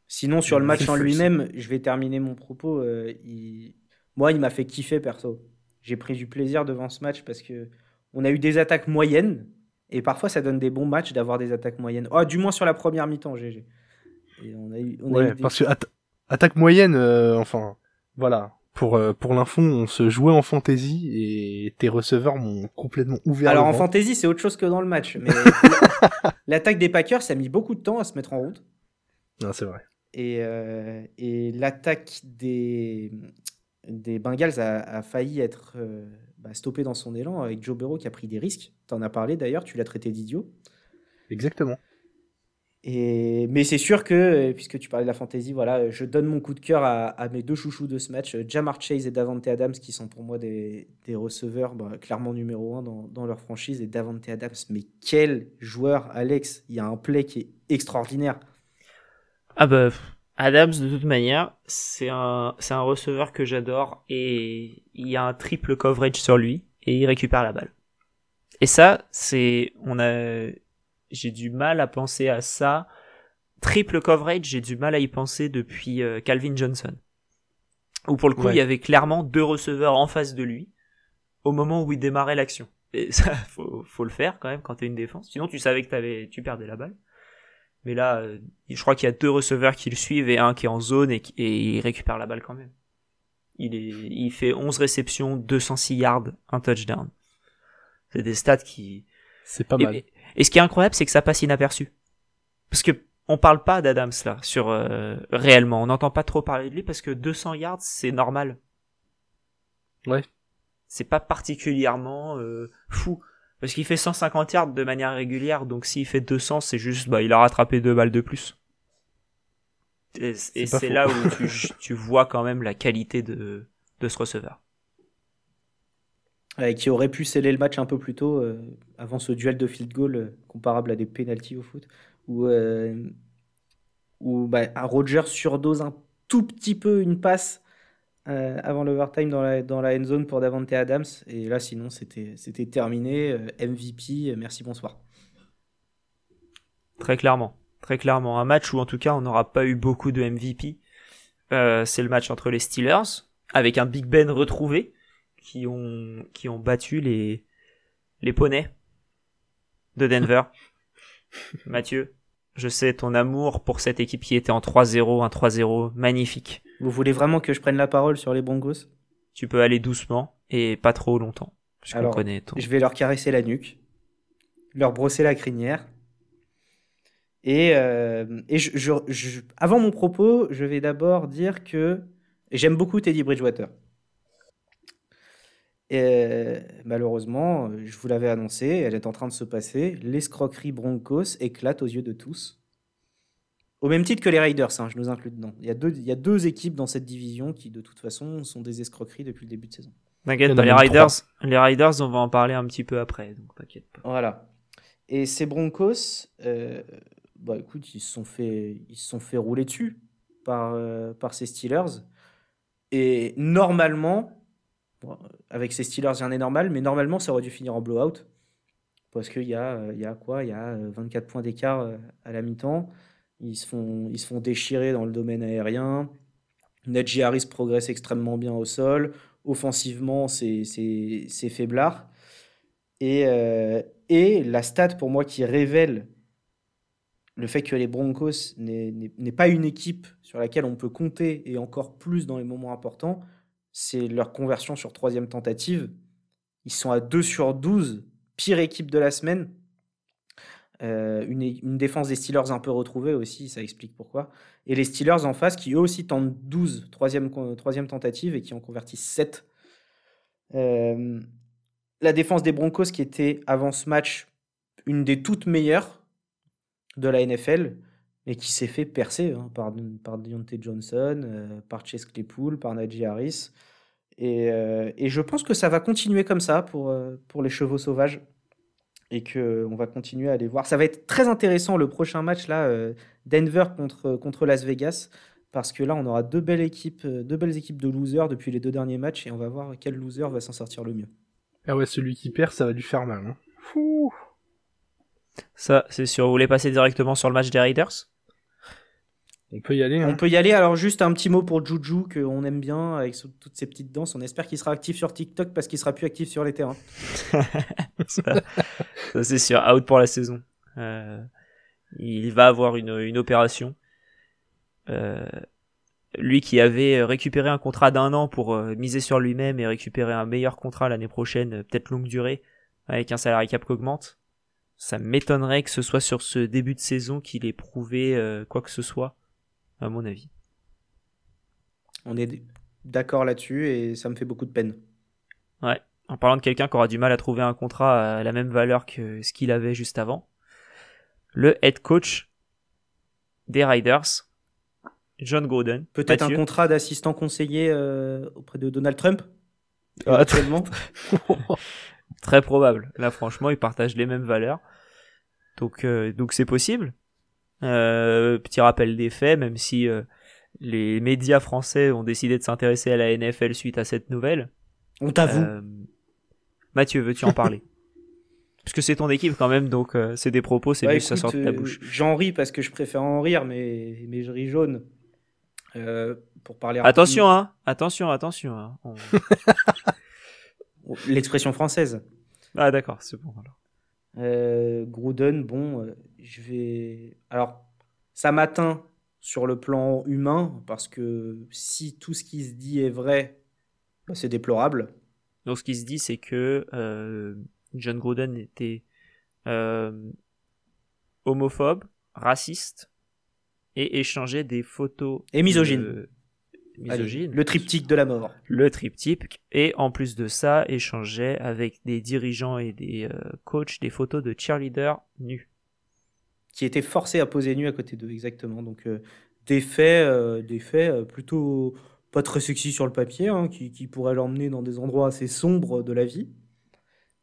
Sinon, sur le match en lui-même, je vais terminer mon propos. Euh, il... Moi, il m'a fait kiffer perso. J'ai pris du plaisir devant ce match parce que on a eu des attaques moyennes et parfois ça donne des bons matchs d'avoir des attaques moyennes. Oh, du moins sur la première mi-temps, GG. Et on a eu, on ouais, a eu des... parce que attaque moyenne, euh, enfin, voilà, pour euh, pour l'info, on se jouait en fantasy et tes receveurs m'ont complètement ouvert. Alors en fantasy, c'est autre chose que dans le match. Mais l'attaque des Packers, ça a mis beaucoup de temps à se mettre en route. Non, c'est vrai. Et, euh, et l'attaque des des Bengals a, a failli être euh, bah, stoppée dans son élan avec Joe Burrow qui a pris des risques. T'en as parlé d'ailleurs, tu l'as traité d'idiot. Exactement. Mais c'est sûr que, puisque tu parlais de la fantasy, voilà, je donne mon coup de cœur à, mes deux chouchous de ce match, Jamar Chase et Davante Adams, qui sont pour moi des, receveurs bah, clairement numéro un dans, dans, leur franchise. Et Davante Adams, mais quel joueur, Alex Il y a un play qui est extraordinaire. Ah bah, Adams, de toute manière, c'est un, c'est un receveur que j'adore et il y a un triple coverage sur lui et il récupère la balle. Et ça, c'est, on a, j'ai du mal à penser à ça. Triple coverage, j'ai du mal à y penser depuis euh, Calvin Johnson. Où pour le coup, il y avait clairement deux receveurs en face de lui au moment où il démarrait l'action. Et ça, faut, faut le faire quand même quand t'es une défense. Sinon, tu savais que t'avais, tu perdais la balle. Mais là, euh, je crois qu'il y a deux receveurs qui le suivent et un qui est en zone et, et il récupère la balle quand même. Il, est, il fait 11 réceptions, 206 yards, un touchdown. C'est des stats qui... C'est pas mal. Et ce qui est incroyable, c'est que ça passe inaperçu. Parce que on parle pas d'Adams là, sur euh, réellement. On n'entend pas trop parler de lui parce que 200 yards, c'est normal. Ouais. C'est pas particulièrement euh, fou. Parce qu'il fait 150 yards de manière régulière, donc s'il fait 200, c'est juste, bah, il a rattrapé deux balles de plus. Et, c'est là où tu, tu, vois quand même la qualité de, de ce receveur qui aurait pu sceller le match un peu plus tôt, euh, avant ce duel de field goal euh, comparable à des penalties au foot, où, euh, où bah, Roger surdose un tout petit peu une passe avant l'overtime dans la, dans la end zone pour Davante Adams. Et là, sinon, c'était terminé. MVP, merci, bonsoir. Très clairement. Très clairement. Un match où, en tout cas, on n'aura pas eu beaucoup de MVP. C'est le match entre les Steelers, avec un Big Ben retrouvé qui ont, qui ont battu les, les poneys de Denver. Mathieu, je sais ton amour pour cette équipe qui était en 3-0, un 3-0 magnifique. Vous voulez vraiment que je prenne la parole sur les Broncos? Tu peux aller doucement et pas trop longtemps. Alors, je vais leur caresser la nuque, leur brosser la crinière. Et, euh, et je, avant mon propos, je vais d'abord dire que j'aime beaucoup Teddy Bridgewater. Et malheureusement, je vous l'avais annoncé, elle est en train de se passer. L'escroquerie Broncos éclate aux yeux de tous. Au même titre que les Raiders, hein, je nous inclus dedans. Il y, a deux, il y a deux équipes dans cette division qui, de toute façon, sont des escroqueries depuis le début de saison. T'inquiète pas, les Riders, les Riders, on va en parler un petit peu après, donc t'inquiète pas. Voilà. Et ces Broncos, euh, bah écoute, ils se sont fait, ils se sont fait rouler dessus par, euh, par ces Steelers. Et normalement, avec ces Steelers, rien n'est normal, mais normalement, ça aurait dû finir en blowout. Parce qu'il y, a, euh, y a quoi? Il y a 24 euh, points d'écart euh, à la mi-temps. Ils se, font, ils se font déchirer dans le domaine aérien. Najee Harris progresse extrêmement bien au sol. Offensivement, c'est faiblard. Et, et la stat pour moi qui révèle le fait que les Broncos n'est pas une équipe sur laquelle on peut compter et encore plus dans les moments importants, c'est leur conversion sur troisième tentative. Ils sont à 2 sur 12, pire équipe de la semaine. Euh, une, défense des Steelers un peu retrouvée aussi, ça explique pourquoi. Et les Steelers en face qui eux aussi tentent 12, troisième, troisième tentative et qui en convertissent 7. Euh, la défense des Broncos qui était avant ce match une des toutes meilleures de la NFL, et qui s'est fait percer hein, par, par Deontay Johnson, euh, par Chase Claypool, par Najee Harris. Et, euh, et, je pense que ça va continuer comme ça pour, euh, pour les chevaux sauvages et qu'on va continuer à les voir. Ça va être très intéressant le prochain match là, Denver contre, contre Las Vegas, parce que là on aura deux belles équipes, deux belles équipes de losers depuis les deux derniers matchs et on va voir quel loser va s'en sortir le mieux. Ah ouais, celui qui perd, ça va lui faire mal. Hein. Fou ça, c'est sûr. Vous voulez passer directement sur le match des Raiders? On peut y aller. On hein. peut y aller. Alors, juste un petit mot pour Juju, qu'on aime bien, avec toutes ces petites danses. On espère qu'il sera actif sur TikTok parce qu'il sera plus actif sur les terrains. ça, c'est sûr. Out pour la saison. Euh, il va avoir une, une opération. Euh, lui qui avait récupéré un contrat d'un an pour euh, miser sur lui-même et récupérer un meilleur contrat l'année prochaine, peut-être longue durée, avec un salarié cap qui augmente. Ça m'étonnerait que ce soit sur ce début de saison qu'il ait prouvé quoi que ce soit à mon avis. On est d'accord là-dessus et ça me fait beaucoup de peine. Ouais, en parlant de quelqu'un qui aura du mal à trouver un contrat à la même valeur que ce qu'il avait juste avant, le head coach des Riders. John Gruden. Peut-être un contrat d'assistant conseiller euh, auprès de Donald Trump? Ah, Actuellement Très probable. Là, franchement, ils partagent les mêmes valeurs. Donc, euh, donc c'est possible. Euh, petit rappel des faits, même si les médias français ont décidé de s'intéresser à la NFL suite à cette nouvelle. On t'avoue. Mathieu, veux-tu en parler? Parce que c'est ton équipe quand même, donc c'est des propos, c'est bah, mieux que ça sorte de ta bouche. J'en ris parce que je préfère en rire, mais, mais je ris jaune. Euh, pour parler. Attention, hein. Attention, attention. Hein. L'expression française. Ah d'accord, c'est bon alors. Euh, Gruden, bon, euh, je vais. Alors, ça m'atteint sur le plan humain parce que si tout ce qui se dit est vrai, bah, c'est déplorable. Donc, ce qui se dit, c'est que John Gruden était homophobe, raciste, et échanger des photos. Et misogyne. Le triptyque de la mort. Le triptyque. Et en plus de ça, échanger avec des dirigeants et des euh, coachs des photos de cheerleaders nus. Qui étaient forcés à poser nus à côté d'eux, exactement. Donc euh, des faits, euh, des faits plutôt pas très sexy sur le papier, hein, qui, qui pourraient l'emmener dans des endroits assez sombres de la vie.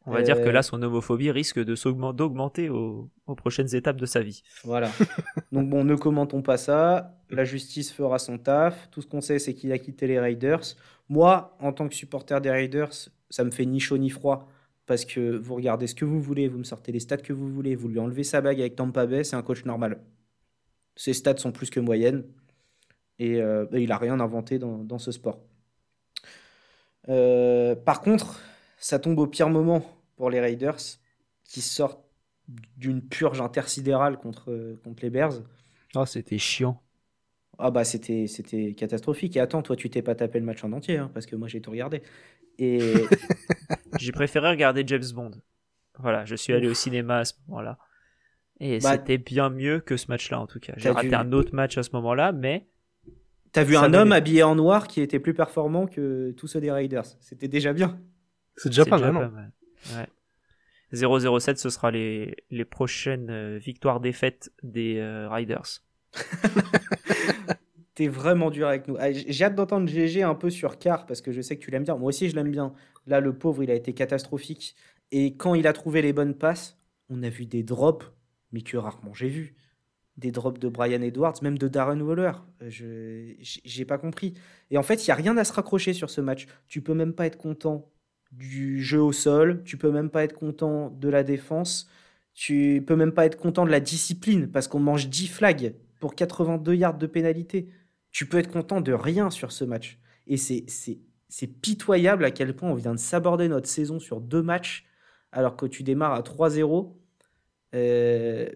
On va dire que là, son homophobie risque de d'augmenter aux, prochaines étapes de sa vie. Voilà. Donc bon, ne commentons pas ça. La justice fera son taf. Tout ce qu'on sait, c'est qu'il a quitté les Raiders. Moi, en tant que supporter des Raiders, ça me fait ni chaud ni froid. Parce que vous regardez ce que vous voulez, vous me sortez les stats que vous voulez, vous lui enlevez sa bague avec Tampa Bay, c'est un coach normal. Ses stats sont plus que moyennes. Et, euh, il n'a rien inventé dans, ce sport. Euh, par contre, ça tombe au pire moment pour les Raiders qui sortent d'une purge intersidérale contre, contre les Bears. Ah, c'était chiant. Ah bah c'était c'était catastrophique. Et attends, toi tu t'es pas tapé le match en entier, hein, parce que moi j'ai tout regardé. Et j'ai préféré regarder James Bond. Voilà, je suis allé au cinéma à ce moment-là. Et bah, c'était bien mieux que ce match-là en tout cas. J'ai raté un autre match à ce moment-là, mais. T'as vu un homme habillé en noir qui était plus performant que tous ceux des Raiders. C'était déjà bien. C'est déjà, pas, mal. Ouais. 007, ce sera les, les prochaines euh, victoires-défaites des euh, Riders. T'es vraiment dur avec nous. Ah, j'ai hâte d'entendre GG un peu sur Car parce que je sais que tu l'aimes bien. Moi aussi, je l'aime bien. Là, le pauvre, il a été catastrophique. Et quand il a trouvé les bonnes passes, on a vu des drops, mais que rarement j'ai vu. Des drops de Brian Edwards, même de Darren Waller. Je j'ai pas compris. Et en fait, il y a rien à se raccrocher sur ce match. Tu peux même pas être content du jeu au sol, tu peux même pas être content de la défense, tu peux même pas être content de la discipline parce qu'on mange 10 flags pour 82 yards de pénalité. Tu peux être content de rien sur ce match. Et c'est, pitoyable à quel point on vient de s'aborder notre saison sur deux matchs alors que tu démarres à 3-0. Euh,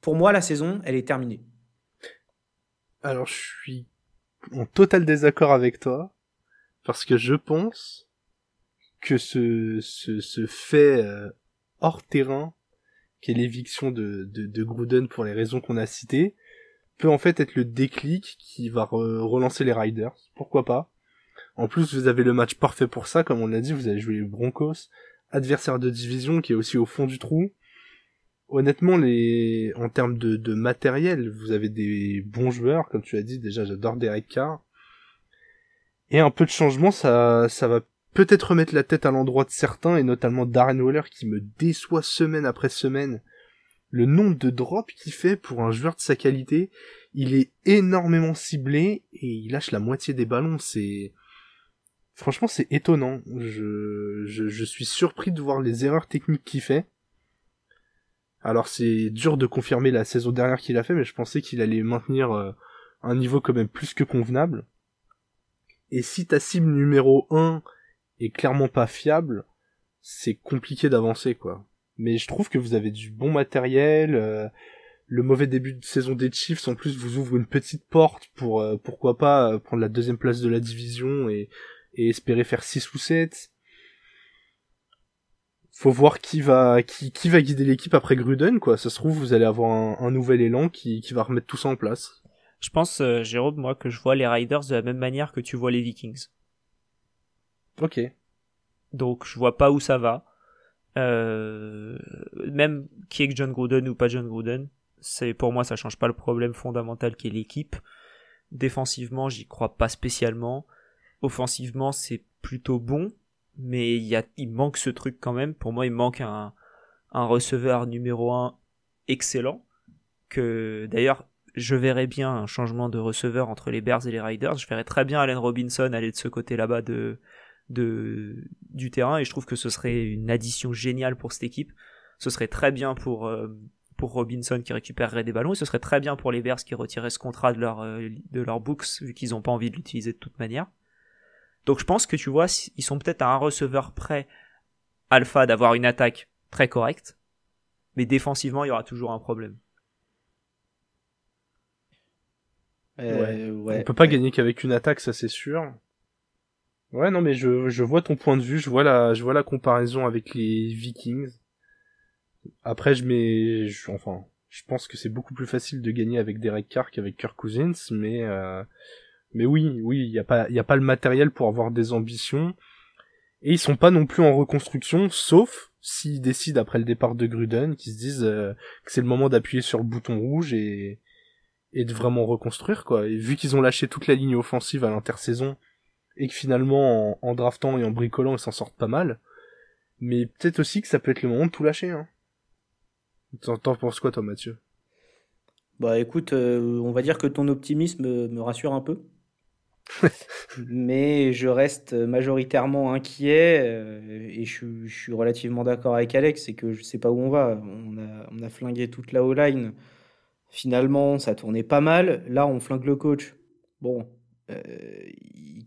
pour moi, la saison, elle est terminée. Alors, je suis en total désaccord avec toi parce que je pense que ce, ce, ce fait euh, hors terrain, qui est l'éviction de, de, de, Gruden pour les raisons qu'on a citées, peut en fait être le déclic qui va relancer les Riders. Pourquoi pas? En plus, vous avez le match parfait pour ça, comme on l'a dit, vous avez joué les Broncos, adversaire de division qui est aussi au fond du trou. Honnêtement, les en termes de, de matériel, vous avez des bons joueurs, comme tu as dit. Déjà, j'adore Derek Carr. Et un peu de changement, ça, ça va peut-être remettre la tête à l'endroit de certains, et notamment Darren Waller qui me déçoit semaine après semaine. Le nombre de drops qu'il fait pour un joueur de sa qualité, il est énormément ciblé et il lâche la moitié des ballons. C'est franchement c'est étonnant. Je, suis surpris de voir les erreurs techniques qu'il fait. Alors c'est dur de confirmer la saison dernière qu'il a fait, mais je pensais qu'il allait maintenir euh, un niveau quand même plus que convenable. Et si ta cible numéro 1 est clairement pas fiable, c'est compliqué d'avancer quoi. Mais je trouve que vous avez du bon matériel. Euh, le mauvais début de saison des Chiefs en plus vous ouvre une petite porte pour euh, pourquoi pas euh, prendre la deuxième place de la division et, et espérer faire 6 ou 7. Faut voir qui va qui, qui va guider l'équipe après Gruden quoi. Ça se trouve vous allez avoir un, un nouvel élan qui, qui va remettre tout ça en place. Je pense Jérôme moi que je vois les Riders de la même manière que tu vois les Vikings. Ok. Donc je vois pas où ça va. Euh, même qui est John Gruden ou pas John Gruden, c'est pour moi ça change pas le problème fondamental qui est l'équipe. Défensivement, j'y crois pas spécialement. Offensivement, c'est plutôt bon, mais il y a, il manque ce truc quand même. Pour moi, il manque un, un receveur numéro 1 excellent. Que d'ailleurs, je verrais bien un changement de receveur entre les Bears et les Riders. Je verrais très bien Allen Robinson aller de ce côté là-bas de, de, du terrain et je trouve que ce serait une addition géniale pour cette équipe. Ce serait très bien pour, euh, pour Robinson qui récupérerait des ballons et ce serait très bien pour les Bears qui retiraient ce contrat de leur, euh, de leur books vu qu'ils n'ont pas envie de l'utiliser de toute manière. Donc je pense que tu vois, ils sont peut-être à un receveur près, alpha, d'avoir une attaque très correcte, mais défensivement il y aura toujours un problème. Euh, ouais. On peut pas gagner qu'avec une attaque, ça c'est sûr. Ouais, non, mais je, je vois ton point de vue, je vois la, je vois la comparaison avec les Vikings. Après, je mets, enfin, je pense que c'est beaucoup plus facile de gagner avec Derek Carr qu'avec Kirk Cousins, mais, euh, mais oui, oui, il y a pas, il a pas le matériel pour avoir des ambitions. Et ils sont pas non plus en reconstruction, sauf s'ils décident après le départ de Gruden, qu'ils se disent euh, que c'est le moment d'appuyer sur le bouton rouge et, et de vraiment reconstruire quoi. Et vu qu'ils ont lâché toute la ligne offensive à l'intersaison et que finalement en, draftant et en bricolant ils s'en sortent pas mal, mais peut-être aussi que ça peut être le moment de tout lâcher. Hein. T'en penses quoi toi Mathieu? Bah écoute, euh, on va dire que ton optimisme me rassure un peu. mais je reste majoritairement inquiet euh, et je, je suis relativement d'accord avec Alex, c'est que je sais pas où on va. On a, on a flingué toute la O-line Finalement, ça tournait pas mal. Là, on flingue le coach. Bon,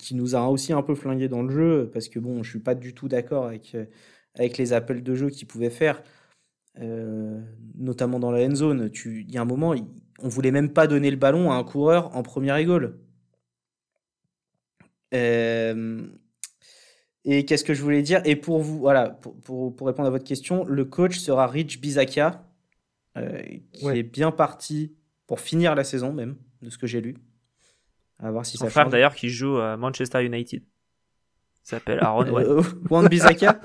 qui nous a aussi un peu flingué dans le jeu, parce que bon, je suis pas du tout d'accord avec, euh, avec les appels de jeu qu'il pouvait faire, euh, notamment dans la end zone. Il y a un moment, on voulait même pas donner le ballon à un coureur en première égole. et qu'est-ce que je voulais dire? Et pour vous, voilà, pour, pour, pour, répondre à votre question, le coach sera Rich Bizakia, euh, qui est bien parti pour finir la saison même, de ce que j'ai lu. À voir si Son ça frère d'ailleurs qui joue à Manchester United. Il s'appelle Aaron euh, Wan Bisaka.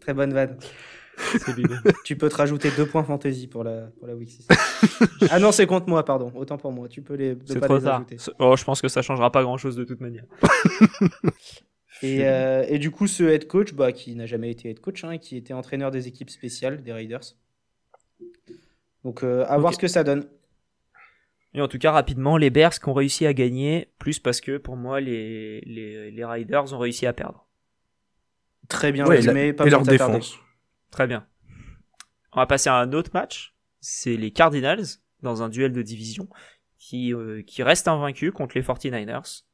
Très bonne vanne. tu peux te rajouter deux points fantasy pour la, pour la week 6. ah non, c'est contre moi, pardon. Autant pour moi. Tu peux les, c'est trop tard. Oh, je pense que ça changera pas grand chose de toute manière. Euh, et, du coup, ce head coach, bah, qui n'a jamais été head coach, hein, qui était entraîneur des équipes spéciales des Raiders. Donc, euh, à voir ce que ça donne. Et en tout cas, rapidement, les Bears qui ont réussi à gagner, plus parce que pour moi, les, les, les Riders ont réussi à perdre. Très bien résumé, pas et leur défense. Très bien. On va passer à un autre match. C'est les Cardinals, dans un duel de division, qui, euh, qui restent invaincus contre les 49ers.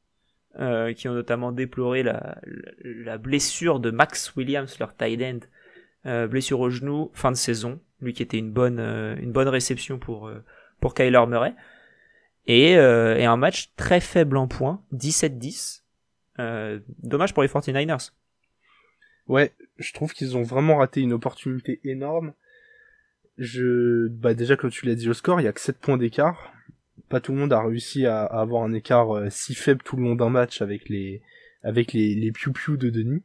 Euh, qui ont notamment déploré la, la, blessure de Max Williams, leur tight end, euh, blessure au genou, fin de saison, lui qui était une bonne, euh, une bonne réception pour, pour Kyler Murray. Et, et, un match très faible en points, 17-10. dommage pour les 49ers. Ouais, je trouve qu'ils ont vraiment raté une opportunité énorme. Je, bah déjà comme tu l'as dit au score, il y a que 7 points d'écart pas tout le monde a réussi à, avoir un écart euh, si faible tout le long d'un match avec les avec les piou piou de Denis.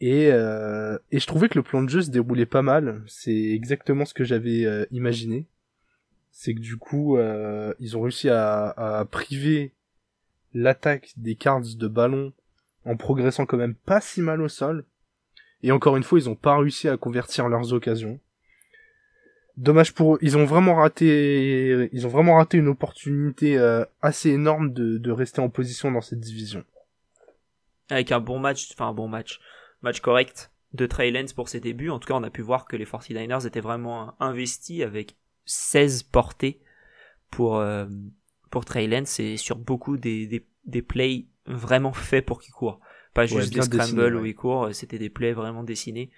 Et euh, et je trouvais que le plan de jeu se déroulait pas mal. C'est exactement ce que j'avais euh, imaginé. C'est que du coup ils ont réussi à, priver l'attaque des cards de ballon en progressant quand même pas si mal au sol. Et encore une fois, ils ont pas réussi à convertir leurs occasions. Dommage pour eux. Ils ont vraiment raté, ils ont vraiment raté une opportunité euh, assez énorme de, rester en position dans cette division. Avec un bon match, enfin un bon match, match correct de Trey pour ses débuts. En tout cas, on a pu voir que les 49ers étaient vraiment investis avec 16 portées pour, euh, pour Lance et sur beaucoup des, des, des plays vraiment faits pour qu'il court. Pas juste des scrambles où il court, c'était des plays vraiment dessinés.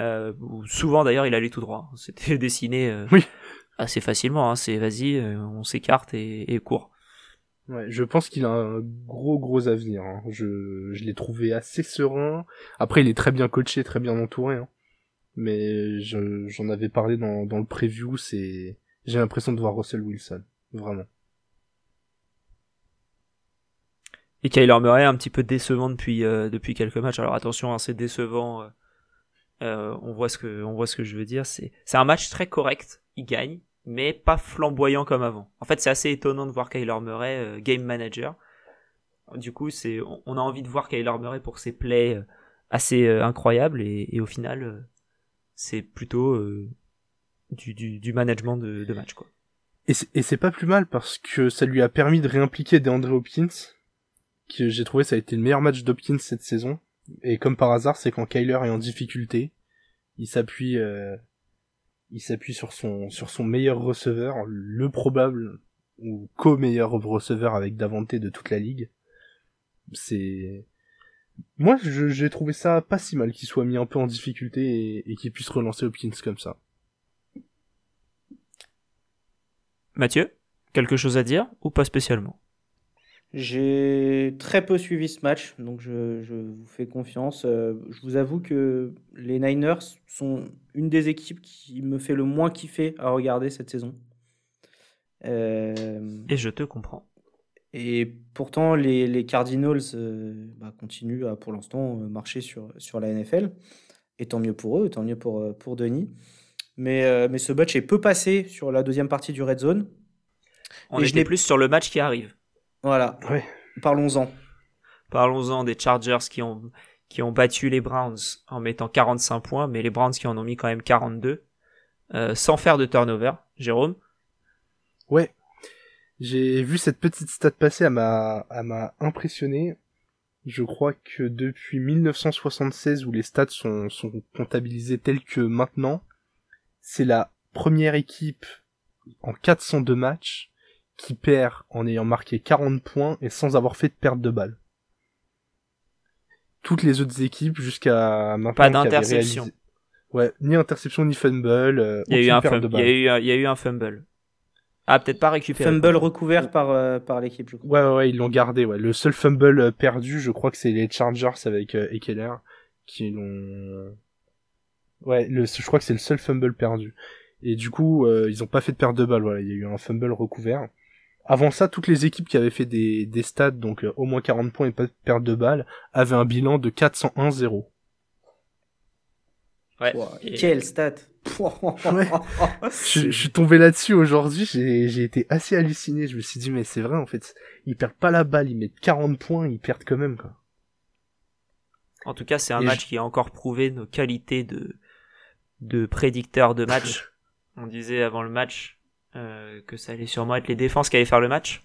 Euh, souvent d'ailleurs il allait tout droit. C'était dessiné euh, oui. assez facilement. Hein. C'est vas-y, euh, on s'écarte et, et court. Ouais, je pense qu'il a un gros gros avenir. Hein. Je, je l'ai trouvé assez serein. Après, il est très bien coaché, très bien entouré. Hein. Mais j'en avais parlé dans, le preview. C'est, j'ai l'impression de voir Russell Wilson, vraiment. Et Kyler Murray un petit peu décevant depuis depuis quelques matchs. Alors attention, hein, c'est décevant on voit ce que on voit ce que je veux dire. C'est c'est un match très correct. Il gagne, mais pas flamboyant comme avant. En fait, c'est assez étonnant de voir Kyler Murray game manager. Du coup, c'est on a envie de voir Kyler Murray pour ses plays assez incroyables et, au final, c'est plutôt du, du, management de, de match quoi. Et c'est pas plus mal parce que ça lui a permis de réimpliquer DeAndre Hopkins, que j'ai trouvé ça a été le meilleur match d'Hopkins cette saison. Et comme par hasard, c'est quand Kyler est en difficulté, il s'appuie, euh, il s'appuie sur son sur son meilleur receveur, le probable ou co-meilleur receveur avec Davante de toute la ligue. C'est moi, j'ai trouvé ça pas si mal qu'il soit mis un peu en difficulté et, et qu'il puisse relancer Hopkins comme ça. Mathieu, quelque chose à dire ou pas spécialement? J'ai très peu suivi ce match, donc je, vous fais confiance. Euh, je vous avoue que les Niners sont une des équipes qui me fait le moins kiffer à regarder cette saison. Euh, et je te comprends. Et pourtant, les, Cardinals euh, bah, continuent à, pour l'instant, marcher sur, sur la NFL. Et tant mieux pour eux, tant mieux pour, pour Denis. Mais, euh, mais ce match est peu passé sur la deuxième partie du Red Zone. On est plus sur le match qui arrive. Voilà. Parlons-en. Parlons-en des Chargers qui ont, qui ont battu les Browns en mettant 45 points, mais les Browns qui en ont mis quand même 42, euh, sans faire de turnover. Jérôme? Ouais. J'ai vu cette petite stat passer, elle m'a, m'a impressionné. Je crois que depuis 1976 où les stats sont, sont comptabilisés tels que maintenant, c'est la première équipe en 402 matchs qui perd en ayant marqué 40 points et sans avoir fait de perte de balle. Toutes les autres équipes jusqu'à maintenant. Pas d'interception. Ouais, ni interception ni fumble. Euh, il, y a eu un fumble. Il, y a eu, un fumble. Ah, peut-être pas récupéré. Fumble recouvert par, euh, par l'équipe, je crois. Ouais, ouais, ils l'ont gardé, ouais. Le seul fumble euh, perdu, je crois que c'est les Chargers avec Ekeler qui l'ont Ouais, le, je crois que c'est le seul fumble perdu. Et du coup, euh, ils ont pas fait de perte de balle. Voilà, il y a eu un fumble recouvert. Avant ça, toutes les équipes qui avaient fait des, des stats, donc euh, au moins 40 points et pas de perte de balle, avaient un bilan de 401-0. Ouais. Quel stat ouais. je, je, suis tombé là-dessus aujourd'hui, j'ai été assez halluciné. Je me suis dit, mais c'est vrai, en fait, ils perdent pas la balle, ils mettent 40 points, ils perdent quand même, quoi. En tout cas, c'est un match qui a encore prouvé nos qualités de, de prédicteur de match. on disait avant le match euh, que ça allait sûrement être les défenses qui allaient faire le match.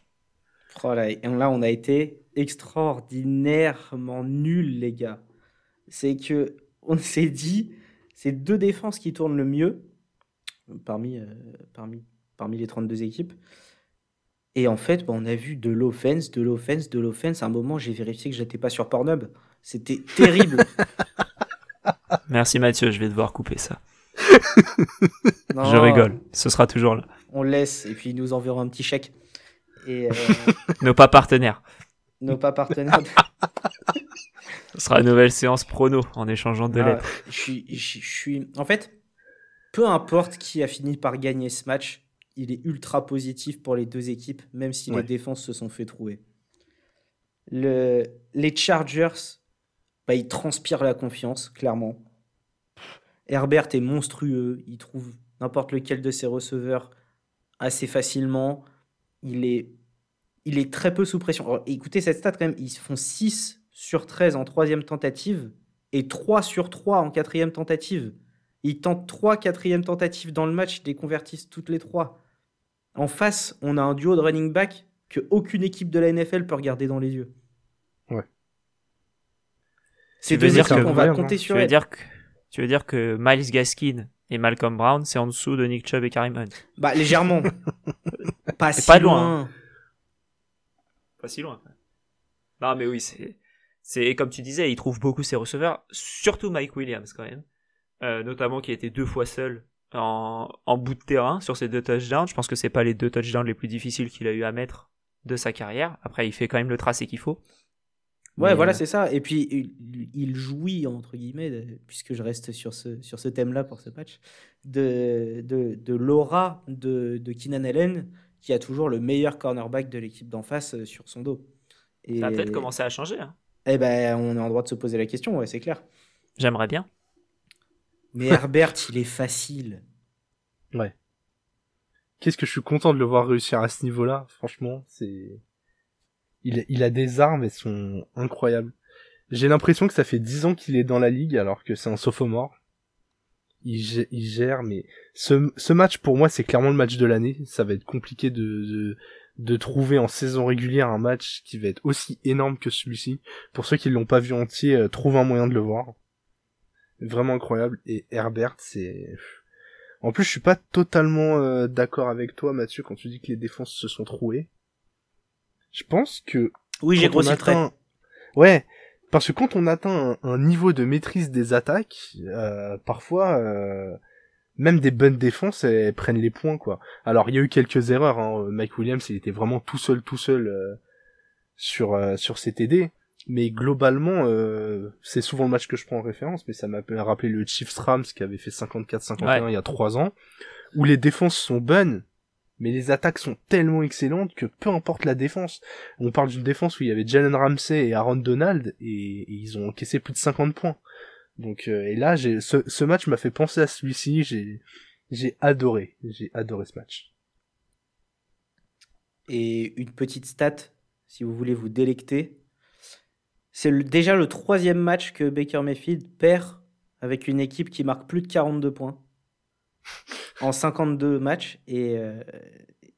Oh là, là, on a été extraordinairement nuls, les gars. C'est que on s'est dit, c'est deux défenses qui tournent le mieux parmi, euh, parmi, parmi les 32 équipes. Et en fait, on a vu de l'offense, de l'offense, de l'offense. À un moment, j'ai vérifié que j'étais pas sur Pornhub. C'était terrible. Merci Mathieu, je vais devoir couper ça. je rigole, ce sera toujours là. On laisse et puis ils nous enverront un petit chèque. Et euh, Nos pas partenaires. Nos pas partenaires. ce sera une nouvelle séance prono en échangeant de ah, lettres. Je suis, je suis. En fait, peu importe qui a fini par gagner ce match, il est ultra positif pour les deux équipes, même si les défenses se sont fait trouver. Le... Les Chargers bah, il transpire la confiance, clairement. Herbert est monstrueux, il trouve n'importe lequel de ses receveurs assez facilement. Il est, il est très peu sous pression. écoutez cette stat quand même, ils font 6 sur 13 en troisième tentative et 3 sur 3 en quatrième tentative. Ils tentent 3 quatrième tentatives dans le match, ils les convertissent toutes les 3. En face, on a un duo de running back que aucune équipe de la NFL peut regarder dans les yeux. C'est deux dire qu'on va compter sur tu veux dire que tu veux dire que Miles Gaskin et Malcolm Brown c'est en dessous de Nick Chubb et Karim Hunt Bah légèrement. pas si pas loin. Pas si loin. Non mais oui c'est c'est comme tu disais il trouve beaucoup ses receveurs surtout Mike Williams quand même euh, notamment qui a été deux fois seul en, en bout de terrain sur ses deux touchdowns. Je pense que c'est pas les deux touchdowns les plus difficiles qu'il a eu à mettre de sa carrière. Après, il fait quand même le tracé qu'il faut. Ouais, voilà, euh, c'est ça. Et puis, il, jouit, entre guillemets, puisque je reste sur ce, sur ce thème-là pour ce patch, de, de, de l'aura de, de Keenan Allen, qui a toujours le meilleur cornerback de l'équipe d'en face euh, sur son dos. Et... Ça va peut-être commencer à changer. Hein. Eh ben, on est en droit de se poser la question, ouais, c'est clair. J'aimerais bien. Mais Herbert, il est facile. Ouais. Qu'est-ce que je suis content de le voir réussir à ce niveau-là. Franchement, c'est, il, il a des armes, elles sont incroyables. J'ai l'impression que ça fait dix ans qu'il est dans la ligue alors que c'est un sophomore. Il, il gère, mais ce, ce match pour moi c'est clairement le match de l'année. Ça va être compliqué de, de, de trouver en saison régulière un match qui va être aussi énorme que celui-ci. Pour ceux qui l'ont pas vu entier, euh, trouve un moyen de le voir. Vraiment incroyable. Et Herbert, c'est... En plus, je suis pas totalement euh, d'accord avec toi, Mathieu, quand tu dis que les défenses se sont trouées. Je pense que... Oui, j'ai grossi atteint... Ouais, parce que quand on atteint un, niveau de maîtrise des attaques, euh, parfois... Euh même des bonnes défenses elles prennent les points quoi. Alors il y a eu quelques erreurs. Hein. Mike Williams il était vraiment tout seul tout seul euh, sur euh, sur ses TD, mais globalement euh, c'est souvent le match que je prends en référence. Mais ça m'a rappelé le Chiefs Rams qui avait fait 54-51 il y a trois ans, où les défenses sont bonnes. Mais les attaques sont tellement excellentes que peu importe la défense. On parle d'une défense où il y avait Jalen Ramsey et Aaron Donald et, et ils ont encaissé plus de 50 points. Donc euh, et là, j'ai ce, ce match m'a fait penser à celui-ci. J'ai j'ai adoré, j'ai adoré ce match. Et une petite stat, si vous voulez vous délecter, c'est déjà le troisième match que Baker Mayfield perd avec une équipe qui marque plus de 42 points en 52 matchs et, euh,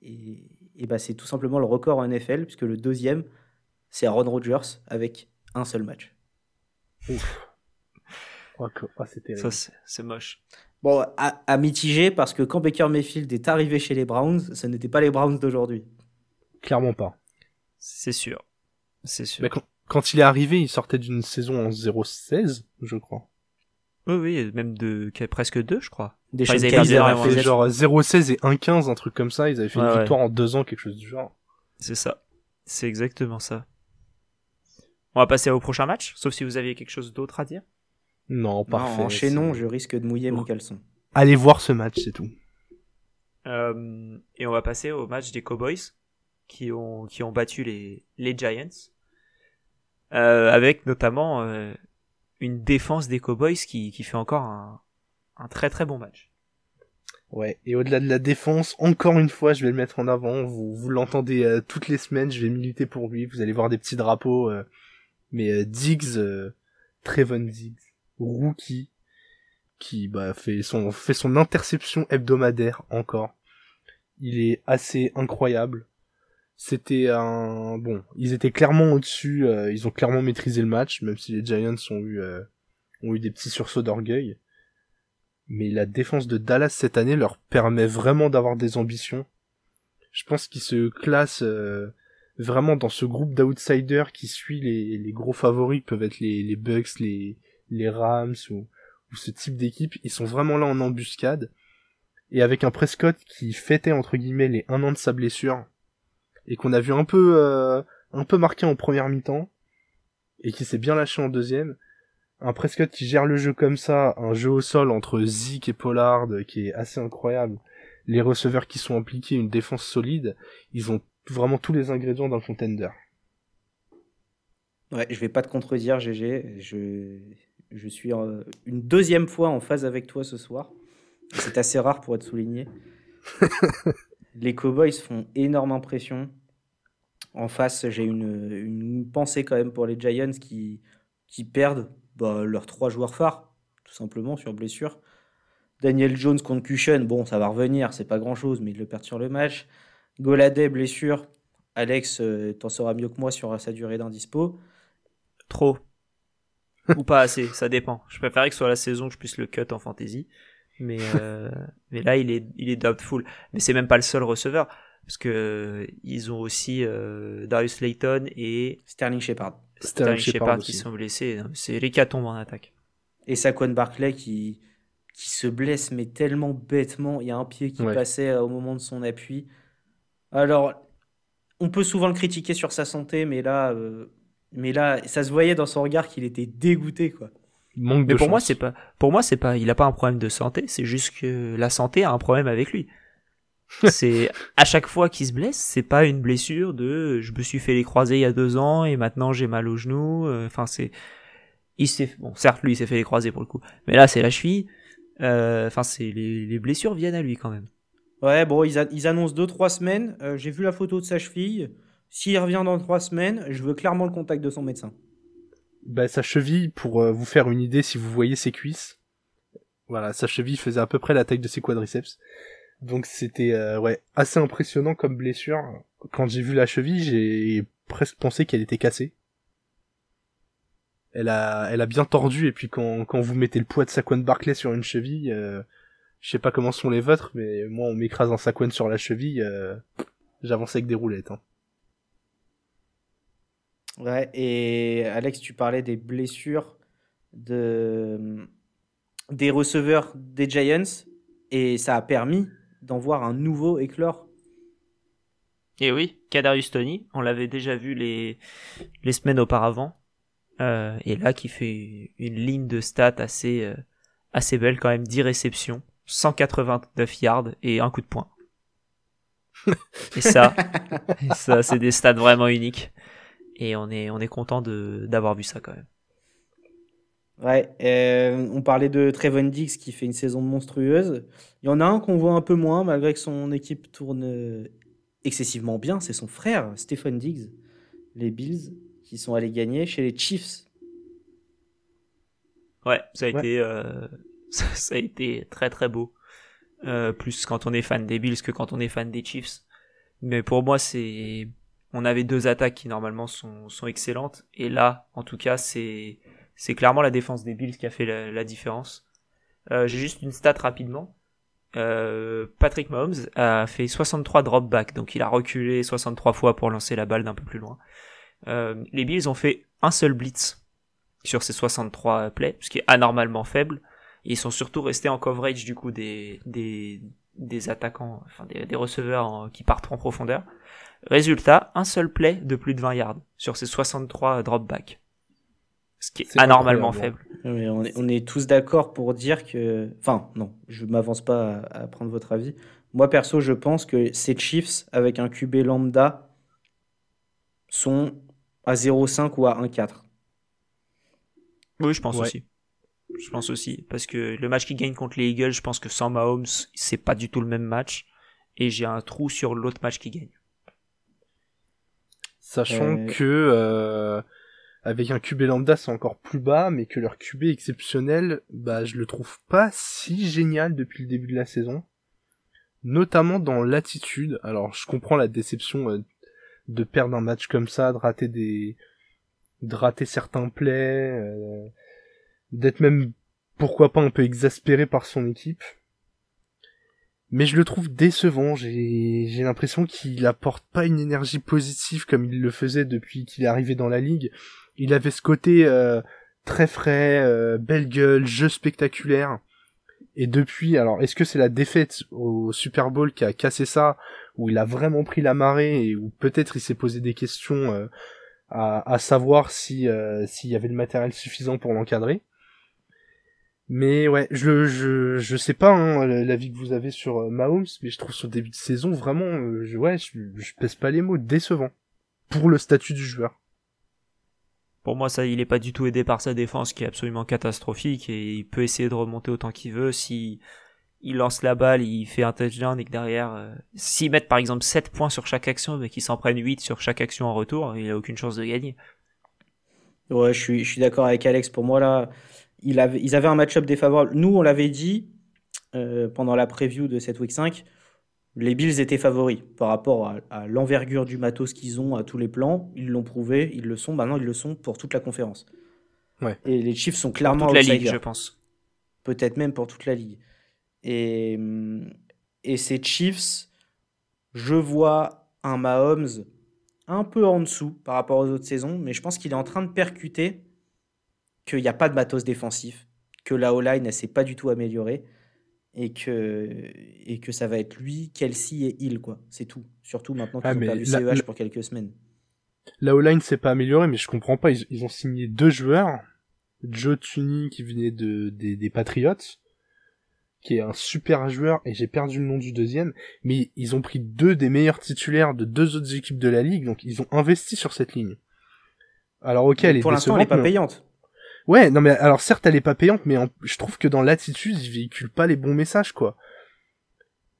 et, et bah, c'est tout simplement le record en NFL puisque le deuxième c'est Aaron Rodgers avec un seul match. Ouf. Oh, Ça, c'est moche. Bon, à, mitiger, parce que quand Baker Mayfield est arrivé chez les Browns, ce n'était pas les Browns d'aujourd'hui. Clairement pas. C'est sûr. C'est sûr. Mais quand, il est arrivé, il sortait d'une saison en 0-16, je crois. Oui, oui, même de presque deux, je crois. Des enfin, ils avaient fait genre 0-16 et 1-15, un truc comme ça. Ils avaient fait une victoire en deux ans, quelque chose du genre. C'est ça. C'est exactement ça. On va passer au prochain match, sauf si vous aviez quelque chose d'autre à dire. Non, parfait. Non, enchaînons, je risque de mouiller mon caleçon. Allez voir ce match, c'est tout. Euh, et on va passer au match des Cowboys qui ont, qui ont battu les, les Giants. Euh, avec notamment euh, une défense des Cowboys qui, qui fait encore un, un très très bon match. Ouais, et au-delà de la défense, encore une fois, je vais le mettre en avant. Vous, vous l'entendez euh, toutes les semaines, je vais militer pour lui. Vous allez voir des petits drapeaux. Euh, mais Diggs, Trevon Diggs, rookie qui bah, fait son fait son interception hebdomadaire encore. Il est assez incroyable. C'était un bon, ils étaient clairement au-dessus, euh, ils ont clairement maîtrisé le match, même si les Giants ont eu euh, ont eu des petits sursauts d'orgueil. Mais la défense de Dallas cette année leur permet vraiment d'avoir des ambitions. Je pense qu'ils se classent euh, vraiment dans ce groupe d'outsiders qui suit les, les gros favoris peuvent être les, les Bucks, les, les Rams ou, ou ce type d'équipe, ils sont vraiment là en embuscade. Et avec un Prescott qui fêtait entre guillemets les un an de sa blessure et qu'on a vu un peu euh, un peu marqué en première mi-temps et qui s'est bien lâché en deuxième. Un Prescott qui gère le jeu comme ça, un jeu au sol entre Zeke et Pollard qui est assez incroyable. Les receveurs qui sont impliqués, une défense solide, ils ont vraiment tous les ingrédients d'un contender. Ouais, je vais pas te contredire, GG. Je, je suis euh, une deuxième fois en phase avec toi ce soir. C'est assez rare pour être souligné. les Cowboys font énorme impression. En face, j'ai une, pensée quand même pour les Giants qui, qui perdent bah, leurs trois joueurs phares, tout simplement, sur blessure. Daniel Jones contre Cushion, bon, ça va revenir, c'est pas grand chose, mais il le perd sur le match. Goladay, blessure. Alex, euh, t'en sauras mieux que moi sur sa durée d'indispo. Trop ou pas assez, ça dépend. Je préférerais que ce soit la saison que je puisse le cut en fantasy, mais euh, mais là il est il est doubtful. Mais c'est même pas le seul receveur parce que ils ont aussi euh, Darius Layton et Sterling Shepard. Sterling, Shepard, qui sont blessés. C'est l'hécatombe en attaque. Et Saquon Barclay qui qui se blesse mais tellement bêtement. Il y a un pied qui passait euh, au moment de son appui. Alors on peut souvent le critiquer sur sa santé, mais là mais là, ça se voyait dans son regard qu'il était dégoûté, quoi. Mais pour moi, c'est pas, pour moi, c'est pas, il a pas un problème de santé, c'est juste que la santé a un problème avec lui. c'est à chaque fois qu'il se blesse, c'est pas une blessure de, je me suis fait les croisés il y a deux ans et maintenant j'ai mal au genou. Euh, enfin, c'est, il s'est, bon, certes, lui, il s'est fait les croisés pour le coup, mais là, c'est la cheville. Enfin, c'est les, les, blessures viennent à lui quand même. Ouais, bon, ils, ils annoncent 2-3 semaines. J'ai vu la photo de sa cheville. S'il revient dans 3 semaines, je veux clairement le contact de son médecin. Bah, sa cheville, pour vous faire une idée, si vous voyez ses cuisses, voilà, sa cheville faisait à peu près la taille de ses quadriceps. Donc c'était euh, assez impressionnant comme blessure. Quand j'ai vu la cheville, j'ai presque pensé qu'elle était cassée. Elle a, elle a bien tordu et puis quand, quand vous mettez le poids de Saquon Barclay sur une cheville, euh, je sais pas comment sont les vôtres, mais moi on m'écrase un Saquon sur la cheville, euh, j'avance avec des roulettes. Hein. Ouais, et Alex, tu parlais des blessures de des receveurs des Giants et ça a permis d'en voir un nouveau éclore. Et oui, Kadarius Tony, on l'avait déjà vu les, les semaines auparavant. Euh, et là, qui fait une ligne de stats assez, euh, assez belle quand même, 10 réceptions, 189 yards et un coup de poing. et ça, ça c'est des stats vraiment uniques. Et on est, on est content d'avoir vu ça quand même. Ouais, euh, on parlait de Trevon Dix qui fait une saison monstrueuse. Il y en a un qu'on voit un peu moins, malgré que son équipe tourne excessivement bien. C'est son frère, Stephen Diggs, les Bills, qui sont allés gagner chez les Chiefs. Ouais, ça a, Été, euh, ça a été très très beau. Euh, plus quand on est fan des Bills que quand on est fan des Chiefs. Mais pour moi, c'est. On avait deux attaques qui normalement sont, excellentes. Et là, en tout cas, c'est clairement la défense des Bills qui a fait la, différence. Euh, j'ai juste une stat rapidement. Euh, Patrick Mahomes a fait 63 drop back, donc il a reculé 63 fois pour lancer la balle d'un peu plus loin. Euh, les Bills ont fait un seul blitz sur ces 63 plays, ce qui est anormalement faible. ils sont surtout restés en coverage du coup des, attaquants, enfin des, des receveurs qui partent en profondeur. Résultat, un seul play de plus de 20 yards sur ces 63 drop back ce qui est, anormalement faible. on, est, on, est, tous d'accord pour dire que. Enfin, non, je m'avance pas à, prendre votre avis. Moi, perso, je pense que ces Chiefs, avec un QB lambda, sont à 0,5 ou à 1,4. Oui, je pense aussi. Je pense aussi. Parce que le match qui gagne contre les Eagles, je pense que sans Mahomes, c'est pas du tout le même match. Et j'ai un trou sur l'autre match qui gagne. Sachant euh, que. Euh avec un QB lambda c'est encore plus bas, mais que leur QB exceptionnel, bah je le trouve pas si génial depuis le début de la saison. Notamment dans l'attitude. Alors je comprends la déception euh, de perdre un match comme ça, de rater des, de rater certains plays, euh, d'être même pourquoi pas un peu exaspéré par son équipe. Mais je le trouve décevant, j'ai, j'ai l'impression qu'il apporte pas une énergie positive comme il le faisait depuis qu'il est arrivé dans la ligue il avait ce côté euh, très frais, euh, belle gueule, jeu spectaculaire. Et depuis, alors est-ce que c'est la défaite au Super Bowl qui a cassé ça, où il a vraiment pris la marée et où peut-être il s'est posé des questions euh, à, à, savoir si s'il y avait le matériel suffisant pour l'encadrer? Mais ouais, je je je sais pas hein, l'avis que vous avez sur Mahomes, mais je trouve son début de saison vraiment, je, ouais, je, je pèse pas les mots, décevant pour le statut du joueur. Pour moi, ça, il est pas du tout aidé par sa défense qui est absolument catastrophique et il peut essayer de remonter autant qu'il veut. Si il lance la balle, il fait un touchdown et que derrière, euh, s'ils mettent par exemple 7 points sur chaque action, mais qu'ils s'en prennent 8 sur chaque action en retour, il a aucune chance de gagner. Ouais, je suis, je suis d'accord avec Alex. Pour moi, là, il avait, ils avaient un match-up défavorable. Nous, on l'avait dit euh, pendant la preview de cette week 5 les Bills étaient favoris par rapport à, l'envergure du matos qu'ils ont à tous les plans. Ils l'ont prouvé, ils le sont. Maintenant, ils le sont pour toute la conférence. Ouais. Et les Chiefs sont clairement pour toute la ligue, je pense. Peut-être même pour toute la ligue. Et, et ces Chiefs, je vois un Mahomes un peu en dessous par rapport aux autres saisons, mais je pense qu'il est en train de percuter qu'il n'y a pas de matos défensif, que la O-line ne s'est pas du tout améliorée et que, et que ça va être lui, Kelsey et Hill, quoi. C'est tout. Surtout maintenant qu'ils ah, ont perdu CEH pour quelques semaines. La O-line s'est pas améliorée, mais je comprends pas. Ils, ont signé deux joueurs. Joe Tunney qui venait de, des, des Patriots, qui est un super joueur, et j'ai perdu le nom du deuxième, mais ils ont pris deux des meilleurs titulaires de deux autres équipes de la ligue, donc ils ont investi sur cette ligne. Alors ok, elle est Pour l'instant, elle est pas payante. Ouais, non mais alors certes elle est pas payante, mais je trouve que dans l'attitude il véhicule pas les bons messages quoi.